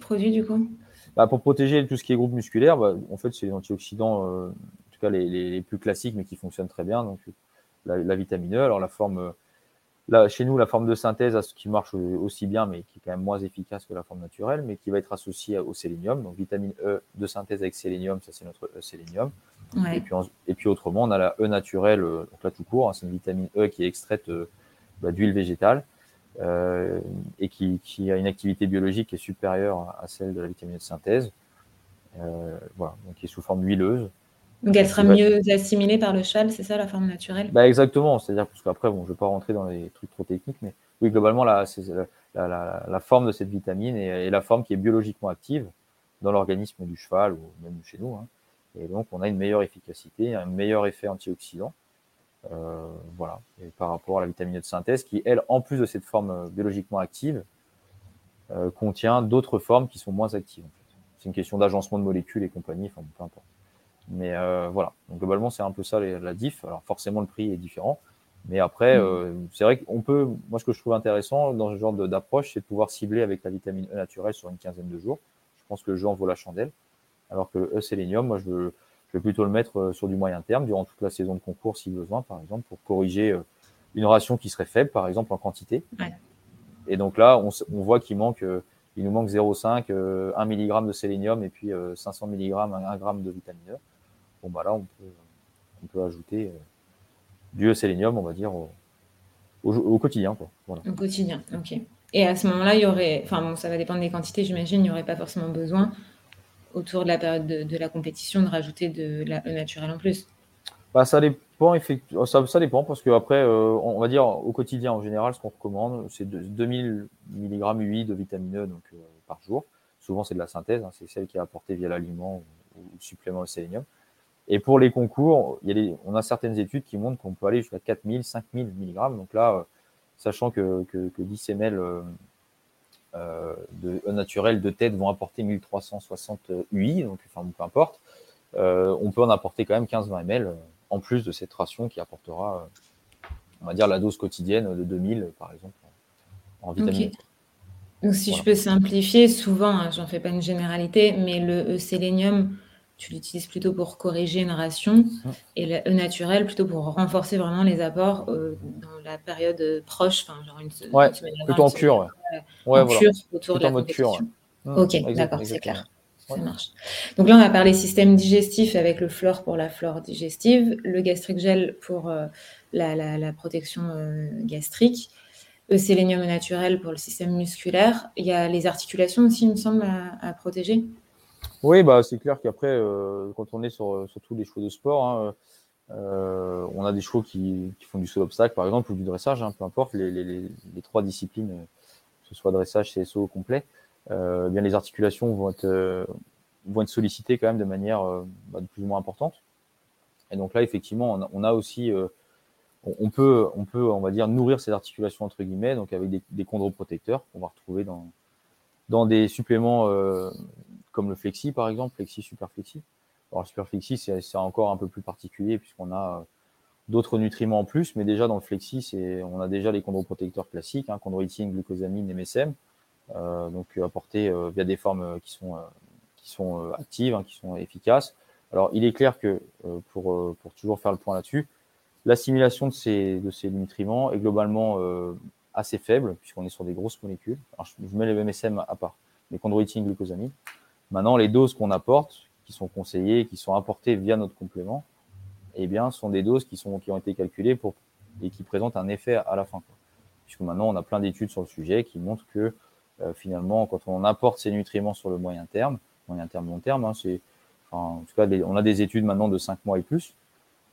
Produit, du coup? bah, pour protéger tout ce qui est groupe musculaire, bah, en fait, c'est les antioxydants, euh, en tout cas les, les, plus classiques, mais qui fonctionnent très bien. Donc, la, la vitamine E, alors la forme, euh, là, chez nous, la forme de synthèse, ce qui marche aussi bien, mais qui est quand même moins efficace que la forme naturelle, mais qui va être associée au sélénium. Donc, vitamine E de synthèse avec sélénium, ça c'est notre E sélénium. Ouais. Et, puis, et puis autrement, on a la E naturelle, euh, donc là tout court, hein, c'est une vitamine E qui est extraite bah, d'huile végétale. Euh, et qui, qui, a une activité biologique qui est supérieure à celle de la vitamine de synthèse, euh, voilà, donc qui est sous forme huileuse. Donc elle sera mieux assimilée par le cheval, c'est ça la forme naturelle? Bah Exactement, c'est-à-dire parce qu'après, bon, je ne vais pas rentrer dans les trucs trop techniques, mais oui, globalement, la, la, la, la forme de cette vitamine est, la forme qui est biologiquement active dans l'organisme du cheval ou même chez nous. Hein. Et donc, on a une meilleure efficacité, un meilleur effet antioxydant. Euh, voilà, et par rapport à la vitamine de synthèse qui, elle, en plus de cette forme euh, biologiquement active, euh, contient d'autres formes qui sont moins actives. C'est une question d'agencement de molécules et compagnie, enfin peu importe. Mais voilà, donc globalement c'est un peu ça la diff. Alors forcément le prix est différent, mais après mm. c'est vrai qu'on peut, moi ce que je trouve intéressant dans ce genre d'approche, c'est de pouvoir cibler avec la vitamine E naturelle sur une quinzaine de jours. Je pense que le jeu en vaut la chandelle, alors que le E-sélénium, moi je veux je vais plutôt le mettre euh, sur du moyen terme durant toute la saison de concours si besoin, par exemple, pour corriger euh, une ration qui serait faible, par exemple, en quantité. Et donc là, on, voit qu'il manque, euh, il nous manque 0,5, 1 mg de sélénium et puis 500 mg, 1 g de vitamine E. Bon, bah là, on peut, on peut ajouter du sélénium, on va dire, au, au, quotidien. Quoi. Au quotidien, ok. Et à ce moment-là, il y aurait, enfin bon, ça va dépendre des quantités, j'imagine, il n'y aurait pas forcément besoin autour de la période de, la compétition de rajouter de la E naturelle en plus. Bah, ça dépend, effectivement, ça, ça, dépend parce que après, euh, on va dire au quotidien en général, ce qu'on recommande, c'est 2000 mg UI de vitamine E donc, euh, par jour. Souvent, c'est de la synthèse, hein, c'est celle qui est apportée via l'aliment ou, le supplément de sélénium. Et pour les concours, il y a on a certaines études qui montrent qu'on peut aller jusqu'à 4000, 5000 mg. Donc là, euh, sachant que, que, que 10 ml euh, de E naturel de tête vont apporter 1360 UI, donc enfin peu importe, euh, on peut en apporter quand même 15-20 ml en plus de cette ration qui apportera, on va dire, la dose quotidienne de 2000 par exemple en vitamine. Donc si je peux simplifier, souvent, hein, j'en fais pas une généralité, mais le sélénium, tu l'utilises plutôt pour corriger une ration et le naturel plutôt pour renforcer vraiment les apports euh, dans la période proche, enfin genre une, ouais, semaine plutôt en cure, ouais. en cure autour de la mode cure, mmh, ok, d'accord, c'est clair. Ça marche. Donc là, on a parlé système digestif avec le flore pour la flore digestive, le gastric gel pour euh, la, la, protection euh, gastrique, le sélénium naturel pour le système musculaire. Il y a les articulations aussi, il me semble, à protéger. Oui, bah, c'est clair qu'après, euh, quand on est sur, sur, tous les chevaux de sport, hein, euh, on a des chevaux qui, font du saut obstacle, par exemple, ou du dressage, hein, peu importe, les, trois disciplines, que ce soit dressage, CSO complet, euh, bien les articulations vont être, vont être sollicitées quand même de manière bah, de plus ou moins importante. Et donc là, effectivement, on a, aussi, on, peut, on peut, on va dire, nourrir ces articulations entre guillemets, donc avec des, des chondroprotecteurs qu'on va retrouver dans, dans des suppléments comme le Flexi par exemple, Flexi Super Flexi. Alors le Super Flexi, c'est encore un peu plus particulier puisqu'on a euh, d'autres nutriments en plus, mais déjà dans le Flexi, on a déjà les chondroprotecteurs classiques, hein, chondroïtine, glucosamine, MSM, euh, donc apportés euh, via des formes qui sont qui sont actives, hein, qui sont efficaces. Alors il est clair que pour pour toujours faire le point là-dessus, l'assimilation de ces de ces nutriments est globalement assez faible puisqu'on est sur des grosses molécules. Alors, je mets les MSM à part, les chondroïtine, glucosamine. Maintenant, les doses qu'on apporte, qui sont conseillées, qui sont apportées via notre complément, eh bien, sont des doses qui, sont, qui ont été calculées pour, et qui présentent un effet à la fin. Puisque maintenant, on a plein d'études sur le sujet qui montrent que euh, finalement, quand on apporte ces nutriments sur le moyen terme, moyen terme, long terme, hein, c'est, en tout cas, on a des études maintenant de 5 mois et plus,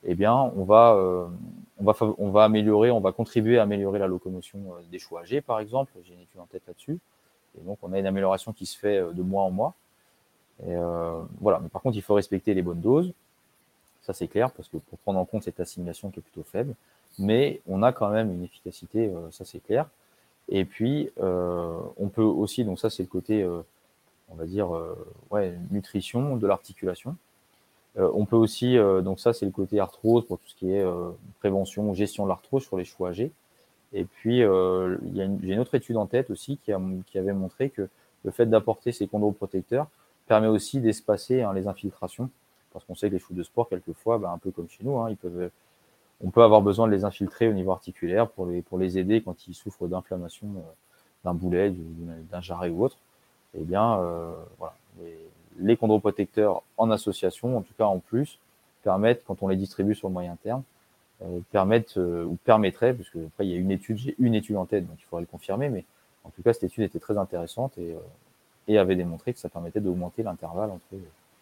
eh bien, on va, euh, on va, on va améliorer, on va contribuer à améliorer la locomotion euh, des choix âgés, par exemple. J'ai une étude en tête là-dessus. Et donc, on a une amélioration qui se fait de mois en mois. Euh, voilà. Mais par contre, il faut respecter les bonnes doses. Ça, c'est clair, parce que pour prendre en compte cette assimilation qui est plutôt faible, mais on a quand même une efficacité, euh, ça c'est clair. Et puis, euh, on peut aussi, donc ça c'est le côté, on va dire, ouais, nutrition de l'articulation. on peut aussi, donc ça c'est le côté arthrose pour tout ce qui est prévention, gestion de l'arthrose sur les chevaux âgés. Et puis, j'ai une autre étude en tête aussi qui, a, qui avait montré que le fait d'apporter ces chondroprotecteurs permet aussi d'espacer hein, les infiltrations, parce qu'on sait que les chevaux de sport, quelquefois, bah, un peu comme chez nous, hein, ils peuvent, on peut avoir besoin de les infiltrer au niveau articulaire pour les, pour les aider quand ils souffrent d'inflammation euh, d'un boulet, d'un jarret ou autre. Eh bien, euh, voilà, les, chondroprotecteurs en association, en tout cas en plus, permettent, quand on les distribue sur le moyen terme, euh, permettent euh, ou permettraient, parce que après il y a une étude, j'ai une étude en tête, donc il faudrait le confirmer, mais en tout cas cette étude était très intéressante et et avait démontré que ça permettait d'augmenter l'intervalle entre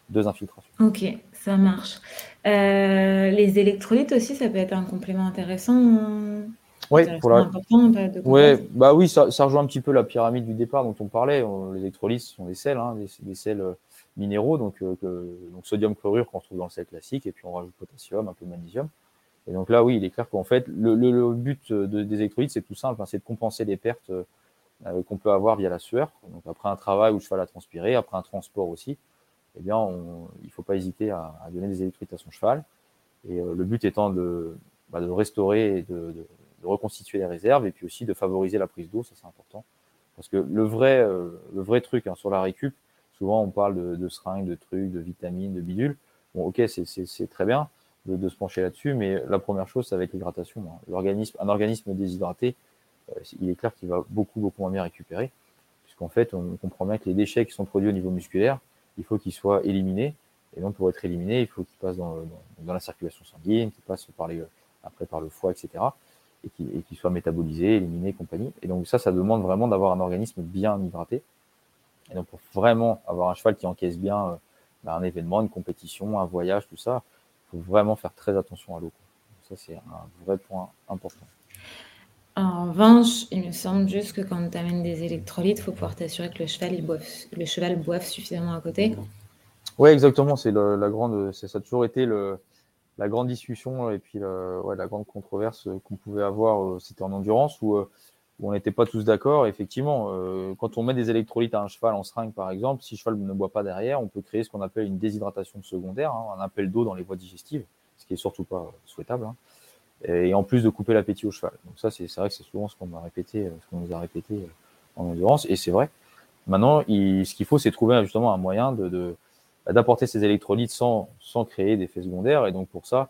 deux infiltrations. Ok, ça marche. Euh, les électrolytes aussi, ça peut être un complément intéressant. Oui, pour la... ouais, bah oui, ça, ça, rejoint un petit peu la pyramide du départ dont on parlait. Les électrolytes sont des sels, hein, des, des, sels euh, minéraux, donc, euh, donc sodium chlorure qu'on trouve dans le sel classique, et puis on rajoute potassium, un peu de magnésium. Et donc là, oui, il est clair qu'en fait, le, le, but de, des électrolytes, c'est tout simple, hein, c'est de compenser les pertes euh, qu'on peut avoir via la sueur. Donc après un travail où le cheval a transpiré, après un transport aussi, eh bien, il ne faut pas hésiter à, donner des électrolytes à son cheval. Et euh, le but étant de, bah, restaurer et de, reconstituer les réserves et puis aussi de favoriser la prise d'eau, ça c'est important. Parce que le vrai, euh, le vrai truc hein, sur la récup, souvent on parle de, seringues, de trucs, de vitamines, de bidules. Bon, ok, c'est très bien de, se pencher là-dessus, mais la première chose, ça va être l'hydratation. Hein. Un organisme déshydraté, euh, il est clair qu'il va beaucoup, beaucoup moins bien récupérer, puisqu'en fait, on comprend bien que les déchets qui sont produits au niveau musculaire, il faut qu'ils soient éliminés. Et donc, pour être éliminés, il faut qu'ils passent dans, la circulation sanguine, qu'ils passent par les, après par le foie, etc. et qui, soit métabolisé, éliminé et compagnie. Et donc ça, ça demande vraiment d'avoir un organisme bien hydraté. Et donc pour vraiment avoir un cheval qui encaisse bien euh, bah, un événement, une compétition, un voyage, tout ça, il faut vraiment faire très attention à l'eau. Ça, c'est un vrai point important. En revanche, il me semble juste que quand tu amènes des électrolytes, il faut pouvoir t'assurer que le cheval, il boive, le cheval boive suffisamment à côté. Oui, exactement. C'est la grande, ça a toujours été la grande discussion et puis la grande controverse qu'on pouvait avoir, euh, c'était en endurance où, euh, où on n'était pas tous d'accord. Effectivement, euh, quand on met des électrolytes à un cheval en seringue, par exemple, si le cheval ne boit pas derrière, on peut créer ce qu'on appelle une déshydratation secondaire, hein, un appel d'eau dans les voies digestives, ce qui est surtout pas souhaitable. Hein, et en plus de couper l'appétit au cheval. Donc ça, c'est vrai que c'est souvent ce qu'on m'a répété, ce qu'on nous a répété en endurance, et c'est vrai. Maintenant, ce qu'il faut, c'est trouver justement un moyen de d'apporter ces électrolytes sans, sans créer d'effets secondaires. Et donc pour ça,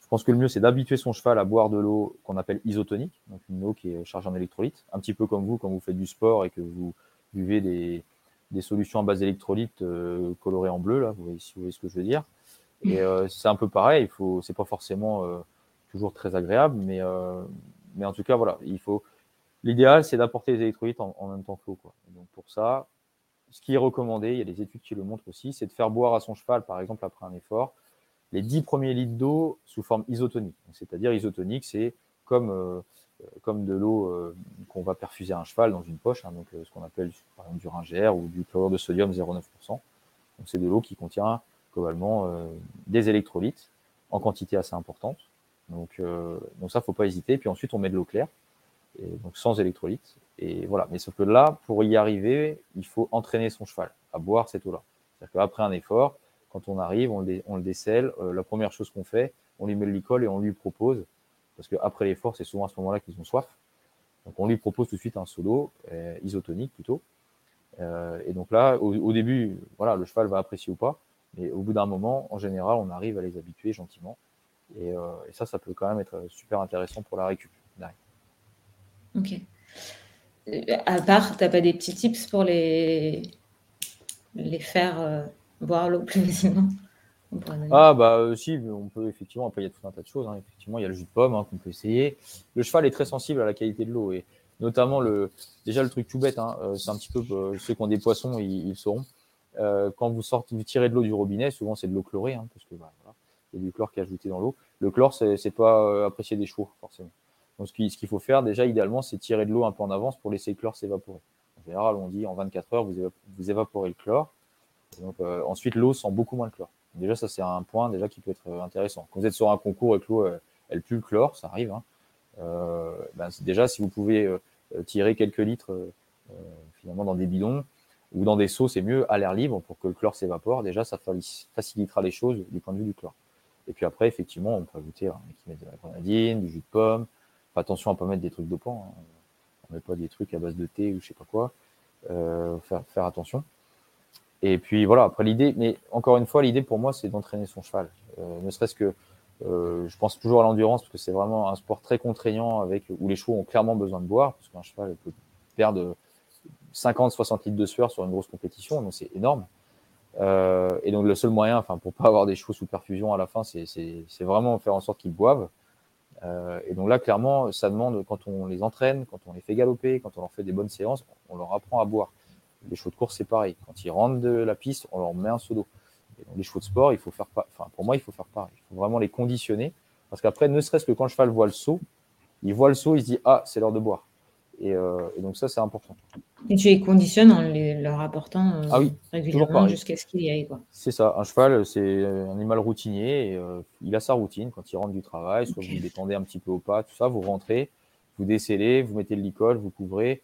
je pense que le mieux, c'est d'habituer son cheval à boire de l'eau qu'on appelle isotonique, donc une eau qui est chargée en électrolytes, un petit peu comme vous quand vous faites du sport et que vous buvez des, solutions à base d'électrolytes euh, colorées en bleu, là, vous voyez, ce que je veux dire. Et euh, c'est un peu pareil, il faut, c'est pas forcément euh, toujours très agréable, mais, euh, mais en tout cas, voilà, il faut. L'idéal, c'est d'apporter les électrolytes en, même temps que l'eau. Donc pour ça, ce qui est recommandé, il y a des études qui le montrent aussi, c'est de faire boire à son cheval, par exemple, après un effort, les 10 premiers litres d'eau sous forme isotonique. C'est-à-dire isotonique, c'est comme, euh, comme de l'eau euh, qu'on va perfuser à un cheval dans une poche, hein, donc euh, ce qu'on appelle par exemple du ringère ou du chlorure de sodium 0,9%. Donc c'est de l'eau qui contient globalement des électrolytes en quantité assez importante. Donc, donc ça, faut pas hésiter. Puis ensuite, on met de l'eau claire, donc sans électrolytes. Et voilà. Mais sauf que là, pour y arriver, il faut entraîner son cheval à boire cette eau-là. C'est-à-dire qu'après un effort, quand on arrive, on le, décèle. Euh, la première chose qu'on fait, on lui met le licol et on lui propose, parce qu'après l'effort, c'est souvent à ce moment-là qu'ils ont soif. Donc on lui propose tout de suite un solo, euh, isotonique plutôt. Euh, et donc là, au, début, voilà, le cheval va apprécier ou pas, mais au bout d'un moment, en général, on arrive à les habituer gentiment. Et, et, ça, ça peut quand même être super intéressant pour la récup. Ok. À part, tu n'as pas des petits tips pour les, les faire euh, boire l'eau plus facilement? Ah, bah euh, si, on peut effectivement, après il y a tout un tas de choses. Hein. Effectivement, il y a le jus de pomme hein, qu'on peut essayer. Le cheval est très sensible à la qualité de l'eau et notamment le, déjà le truc tout bête, hein, euh, c'est un petit peu, ceux qui ont des poissons, ils, ils sauront. quand vous sortez, vous tirez de l'eau du robinet, souvent c'est de l'eau chlorée, parce que bah, voilà, a du chlore qui est ajouté dans l'eau. Le chlore, c'est pas apprécié des chevaux, forcément. Donc, ce qu'il faut faire, déjà, idéalement, c'est tirer de l'eau un peu en avance pour laisser le chlore s'évaporer. En général, on dit en 24 heures, vous, évaporez le chlore. euh, ensuite, l'eau sent beaucoup moins le chlore. Déjà, ça, c'est un point déjà qui peut être euh, intéressant. Quand vous êtes sur un concours et que l'eau, elle, pue le chlore, ça arrive. Hein. Euh, ben, déjà, si vous pouvez tirer quelques litres finalement dans des bidons ou dans des seaux, c'est mieux à l'air libre pour que le chlore s'évapore. Déjà, ça facilitera les choses du point de vue du chlore. Et puis après, effectivement, on peut ajouter hein, de la grenadine, du jus de pomme, attention à pas mettre des trucs dopants. Hein. On met pas des trucs à base de thé ou je sais pas quoi. Euh, faire, faire attention. Et puis voilà, après l'idée, mais encore une fois, l'idée pour moi, c'est d'entraîner son cheval. Euh, ne serait-ce que euh, je pense toujours à l'endurance parce que c'est vraiment un sport très contraignant avec où les chevaux ont clairement besoin de boire parce qu'un cheval peut perdre 50-60 litres de sueur sur une grosse compétition, donc c'est énorme. Euh, et donc le seul moyen, enfin pour pas avoir des chevaux sous perfusion à la fin, c'est vraiment faire en sorte qu'ils boivent. Euh, et donc là, clairement, ça demande, quand on les entraîne, quand on les fait galoper, quand on leur fait des bonnes séances, on leur apprend à boire. Les chevaux de course, c'est pareil. Quand ils rentrent de la piste, on leur met un seau d'eau. les chevaux de sport, il faut faire pas, enfin, pour moi, il faut faire pareil. Il faut vraiment les conditionner. Parce qu'après, ne serait-ce que quand le cheval voit le seau, il voit le seau, il se dit, ah, c'est l'heure de boire. Euh, et, donc ça, c'est important. Et tu les conditionnes en leur apportant euh, ah régulièrement jusqu'à ce qu'il y aille. C'est ça. Un cheval, c'est un animal routinier. Et, euh, il a sa routine quand il rentre du travail. Soit vous détendez un petit peu au pas, tout ça. Vous rentrez, vous décellez, vous mettez le licol, vous couvrez.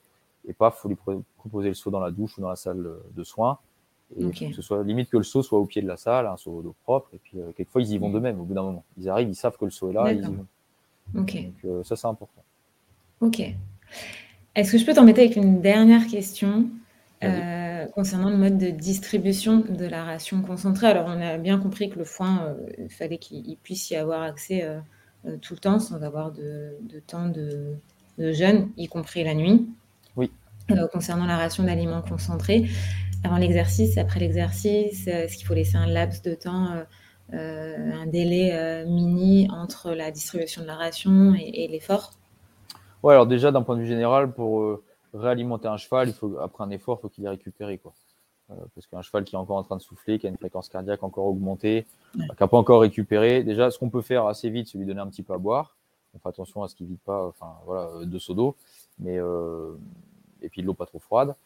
Et paf, il faut lui proposer le seau dans la douche ou dans la salle de soins. Et que ce soit limite que le seau soit au pied de la salle, un seau d'eau propre. Et puis quelquefois, ils y vont d'eux-mêmes au bout d'un moment. Ils arrivent, ils savent que le seau est là, ils y vont. Donc ça, c'est important. Ok. Est-ce que je peux t'embêter avec une dernière question euh, concernant le mode de distribution de la ration concentrée? Alors, on a bien compris que le foin, euh, il fallait qu'il puisse y avoir accès euh, tout le temps sans avoir de, temps de, jeûne, y compris la nuit. Oui. concernant la ration d'aliments concentrés, avant l'exercice, après l'exercice, est-ce qu'il faut laisser un laps de temps un délai mini entre la distribution de la ration et l'effort? Ouais, alors déjà, d'un point de vue général, pour euh, réalimenter un cheval, il faut, après un effort, il faut qu'il ait récupéré. Quoi. Euh, parce qu'un cheval qui est encore en train de souffler, qui a une fréquence cardiaque encore augmentée, qui n'a pas encore récupéré, déjà, ce qu'on peut faire assez vite, c'est lui donner un petit peu à boire. On fait attention à ce qu'il ne vide pas enfin, voilà, deux seaux d'eau, mais, et puis de l'eau pas trop froide,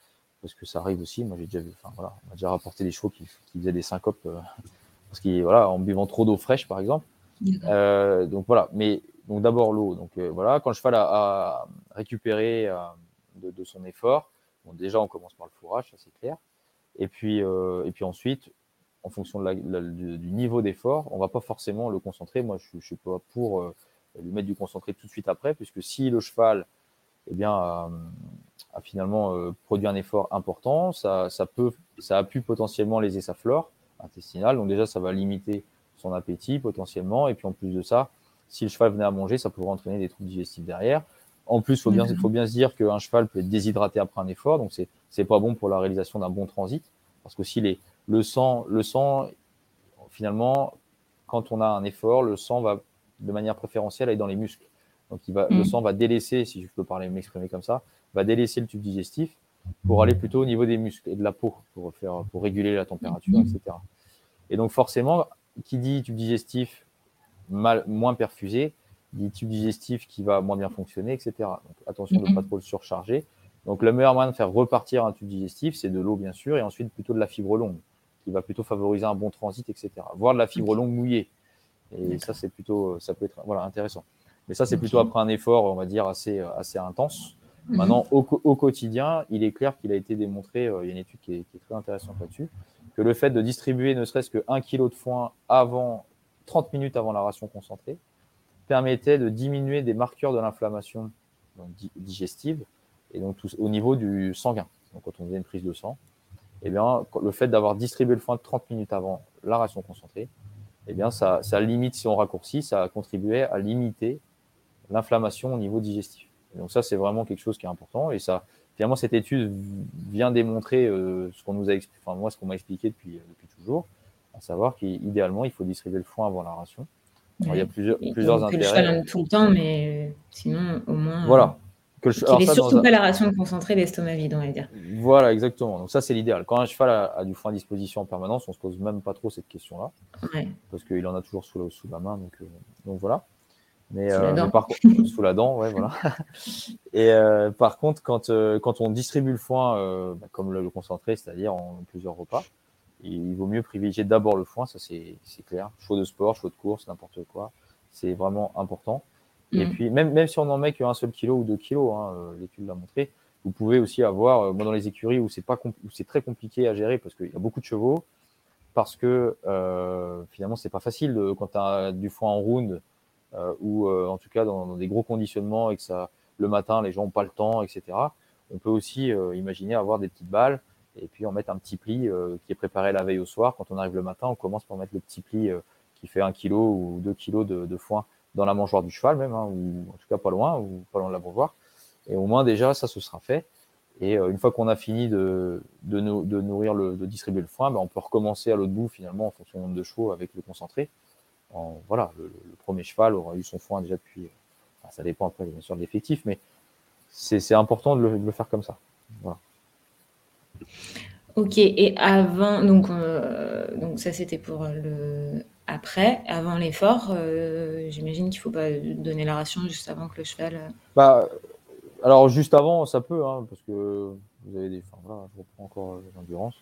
parce que ça arrive aussi. Moi, j'ai déjà vu, enfin, voilà, on a déjà rapporté des chevaux qui, faisaient des syncopes [laughs] parce qu'ils, voilà, en buvant trop d'eau fraîche, par exemple. donc voilà, mais donc d'abord l'eau. Donc euh, voilà, quand le cheval a, récupéré euh, de, son effort, bon, déjà on commence par le fourrage, ça c'est clair. Et puis, euh, et puis ensuite, en fonction du, niveau d'effort, on va pas forcément le concentrer. Moi, je, ne suis pas pour lui mettre du concentré tout de suite après, puisque si le cheval eh bien, a, finalement produit un effort important, ça, ça, peut, ça a pu potentiellement léser sa flore intestinale. Donc déjà, ça va limiter son appétit potentiellement. Et puis en plus de ça, si le cheval venait à manger, ça pourrait entraîner des troubles digestifs derrière. En plus, il faut bien, faut bien se dire qu'un cheval peut être déshydraté après un effort, donc c'est n'est pas bon pour la réalisation d'un bon transit, parce que si les, le sang, le sang, finalement, quand on a un effort, le sang va de manière préférentielle aller dans les muscles. Donc il va, le mm. sang va délaisser, si je peux parler, m'exprimer comme ça, va délaisser le tube digestif pour aller plutôt au niveau des muscles et de la peau pour faire, pour réguler la température, etc. Et donc forcément, qui dit tube digestif mal, moins perfusé, du tube digestif qui va moins bien fonctionner, etc. Donc attention de ne pas trop le surcharger. Donc le meilleur moyen de faire repartir un tube digestif, c'est de l'eau bien sûr, et ensuite plutôt de la fibre longue, qui va plutôt favoriser un bon transit, etc. Voire de la fibre longue mouillée. Et ça, c'est plutôt, ça peut être voilà, intéressant. Mais ça, c'est plutôt après un effort, on va dire, assez, assez intense. Mhm. Maintenant, au, au, quotidien, il est clair qu'il a été démontré, euh, il y a une étude qui est, qui est très intéressante là-dessus, que le fait de distribuer ne serait-ce que 1 kg de foin avant 30 minutes avant la ration concentrée, permettait de diminuer des marqueurs de l'inflammation digestive et donc au niveau du sanguin. Donc quand on faisait une prise de sang, eh bien, le fait d'avoir distribué le foin 30 minutes avant la ration concentrée, eh bien, ça, limite, si on raccourcit, ça contribuait à limiter l'inflammation au niveau digestif. donc ça, c'est vraiment quelque chose qui est important. Et ça, finalement, cette étude vient démontrer euh, ce qu'on nous a enfin moi, ce qu'on m'a expliqué depuis, depuis toujours, à savoir qu'idéalement, il faut distribuer le foin avant la ration. il y a plusieurs, plusieurs intérêts. Que le cheval tout le temps, mais sinon, au moins. Voilà. Que le n'est surtout pas la ration concentrée l'estomac vide, on va dire. Voilà, exactement. Donc, ça, c'est l'idéal. Quand un cheval a, du foin à disposition en permanence, on ne se pose même pas trop cette question-là. Parce qu'il en a toujours sous la, sous la main. Donc, euh, donc voilà. Mais, sous, la euh, par contre, [laughs] sous la dent, ouais, voilà. [laughs] Et euh, par contre, quand, quand on distribue le foin, bah, comme le, le concentré, c'est-à-dire en plusieurs repas, il vaut mieux privilégier d'abord le foin, ça c'est clair. Chaud de sport, chaud de course, n'importe quoi. C'est vraiment important. Et mm. puis, même, même si on n'en met qu'un seul kilo ou deux kilos, hein, euh, l'étude l'a montré, vous pouvez aussi avoir, euh, moi dans les écuries où c'est pas c'est très compliqué à gérer parce qu'il y a beaucoup de chevaux, parce que euh, finalement c'est pas facile quand tu as du foin en round ou en tout cas dans, des gros conditionnements et que ça le matin les gens n'ont pas le temps, etc. On peut aussi imaginer avoir des petites balles et puis on met un petit pli euh, qui est préparé la veille au soir. Quand on arrive le matin, on commence par mettre le petit pli euh, qui fait un kilo ou deux kilos de, foin dans la mangeoire du cheval même, hein, ou en tout cas pas loin, ou pas loin de la mangeoire. Et au moins déjà ça, ce sera fait. Et euh, une fois qu'on a fini de, de, nourrir le, de distribuer le foin, ben, on peut recommencer à l'autre bout finalement en fonction du nombre de chevaux avec le concentré. En, voilà, le, premier cheval aura eu son foin déjà depuis. ça dépend après bien sûr de l'effectif, mais c'est important de le, de le, faire comme ça. Voilà. Ok, et avant, donc, euh, donc ça c'était pour le après, avant l'effort, euh, j'imagine qu'il ne faut pas donner la ration juste avant que le cheval. Euh, bah, alors juste avant, ça peut, hein, parce que vous avez des, enfin voilà, je reprends encore l'endurance.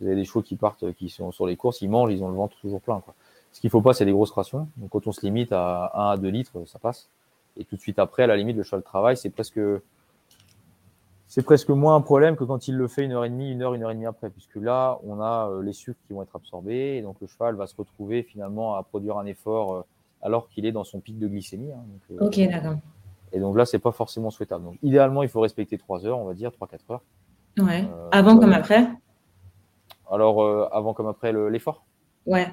Vous avez des chevaux qui partent, qui sont sur les courses, ils mangent, ils ont le ventre toujours plein. Quoi. Ce qu'il ne faut pas, c'est des grosses rations. Donc quand on se limite à 1 à 2 litres, ça passe. Et tout de suite après, à la limite, le cheval travaille, c'est presque c'est presque moins un problème que quand il le fait une heure et demie, une heure, une heure et demie après, puisque là, on a euh, les sucres qui vont être absorbés, et donc le cheval va se retrouver finalement à produire un effort euh, alors qu'il est dans son pic de glycémie. Hein, euh, ok, d'accord. Et donc là, c'est pas forcément souhaitable. Donc idéalement, il faut respecter 3 heures, on va dire, 3-4 heures. Ouais. avant comme après? Alors, avant comme après l'effort? Ouais.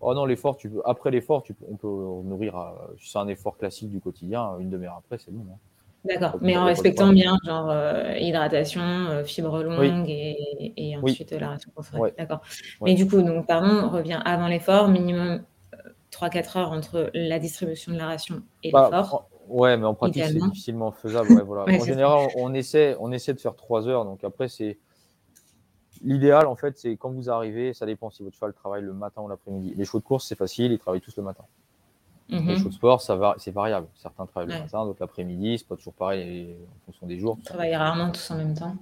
Oh non, l'effort, tu peux, après l'effort, on peut nourrir, c'est un effort classique du quotidien, une demi-heure après, c'est bon. Hein. D'accord, mais en respectant bien, genre euh, hydratation, euh, fibre longue et, ensuite la ration concentrée. D'accord. Mais du coup, donc, pardon, on revient avant l'effort, minimum 3-4 euh, heures entre la distribution de la ration et bah, l'effort. Ouais, mais en pratique, c'est difficilement faisable. voilà. [laughs] en général, on essaie, on essaie de faire 3 heures. Donc après, c'est l'idéal, en fait, c'est quand vous arrivez, ça dépend si votre cheval travaille le matin ou l'après-midi. Les chevaux de course, c'est facile, ils travaillent tous le matin. Les mhm. chevaux de sport, ça va, c'est variable. Certains travaillent le matin, d'autres l'après-midi. C'est pas toujours pareil en fonction des jours. Ils travaillent rarement tous en même temps.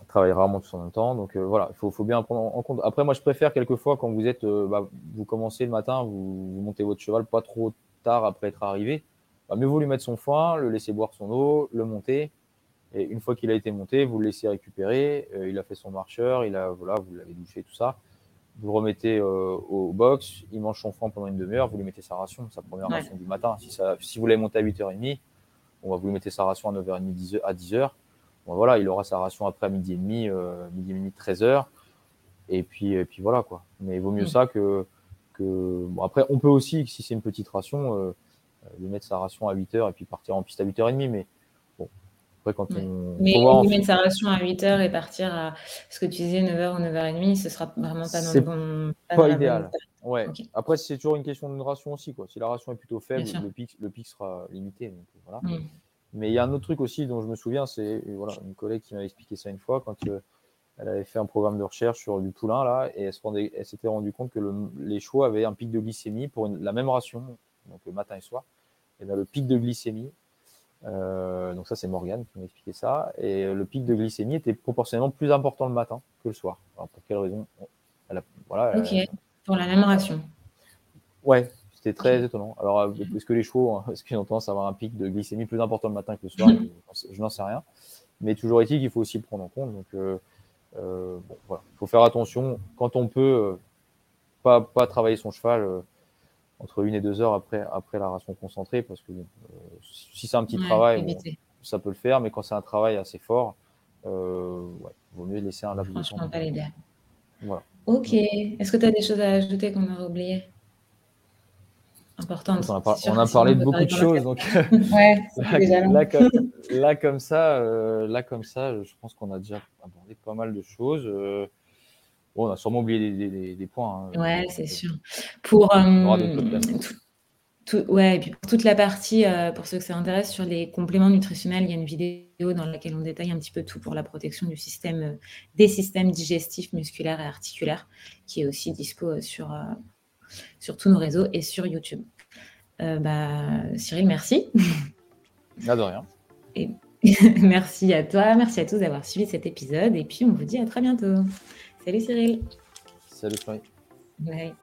Ils travaillent rarement tous en même temps. Donc euh, voilà, il faut, faut, bien prendre en compte. Après, moi, je préfère quelquefois quand vous êtes, euh, bah, vous commencez le matin, vous, montez votre cheval pas trop tard après être arrivé. Bah, mieux vaut lui mettre son foin, le laisser boire son eau, le monter. Et une fois qu'il a été monté, vous le laissez récupérer. Euh, il a fait son marcheur, il a, voilà, vous l'avez douché, tout ça. Vous le remettez euh, au box, il mange son foin pendant une demi-heure, vous lui mettez sa ration, sa première ration du matin. Si, ça, si vous l'avez monté à 8h30, on va vous lui mettez sa ration à 9h30, 10h, à 10h. Bon, voilà, il aura sa ration après à midi et demi, euh, midi et demi, 13h. Et puis, et puis voilà, quoi. Mais il vaut mieux mm. ça que. que... Bon, après, on peut aussi, si c'est une petite ration, lui mettre sa ration à 8h et puis partir en piste à 8h30. Mais quand on. Mais lui mettre sa ration à 8h et partir à ce que tu disais 9h ou 9h30, ce sera vraiment pas dans le bon. Pas, pas idéal. Ouais. Après, c'est toujours une question de ration aussi. Quoi. Si la ration est plutôt faible, le pic, le pic sera limité. Donc, voilà. Mm. Mais il y a un autre truc aussi dont je me souviens, c'est voilà, une collègue qui m'avait expliqué ça une fois quand euh, elle avait fait un programme de recherche sur du poulain là, et elle s'était rendue compte que le, les chevaux avaient un pic de glycémie pour la même ration, donc le matin et soir. Et bien, le pic de glycémie euh, donc ça, c'est Morgane qui m'a expliqué ça. Et le pic de glycémie était proportionnellement plus important le matin que le soir. Alors, pour quelle raison voilà, Ok, pour la même ration. Ouais, c'était très étonnant. Alors, euh, est-ce que les chevaux, hein, [laughs] est-ce qu'ils ont tendance à avoir un pic de glycémie plus important le matin que le soir Je n'en sais rien. Mais toujours est-il qu'il faut aussi le prendre en compte. Donc, euh, bon, voilà. il faut faire attention. Quand on peut, pas, pas travailler son cheval entre une et deux heures après, après la ration concentrée, parce que euh, si c'est un petit travail, ça peut le faire, mais quand c'est un travail assez fort, euh, vaut mieux laisser un laps de temps. Voilà. Ok. Est-ce que tu as des choses à ajouter qu'on aurait oublié Importante. On a, on a parlé de beaucoup de choses. Donc, [laughs] ouais, là, comme, [laughs] là, comme, ça, euh, là, comme ça, je pense qu'on a déjà abordé pas mal de choses. Euh, on a sûrement oublié des, points. Hein. Ouais, c'est sûr. Pour, euh, ouais, et puis pour toute la partie, euh, pour ceux que ça intéresse, sur les compléments nutritionnels, il y a une vidéo dans laquelle on détaille un petit peu tout pour la protection du système, euh, des systèmes digestifs, musculaires et articulaires, qui est aussi dispo sur, sur tous nos réseaux et sur YouTube. bah, Cyril, merci. [laughs] Ah, de rien. Et [laughs] merci à toi, merci à tous d'avoir suivi cet épisode, et puis on vous dit à très bientôt. Salut Cyril. Salut Florian. Bye.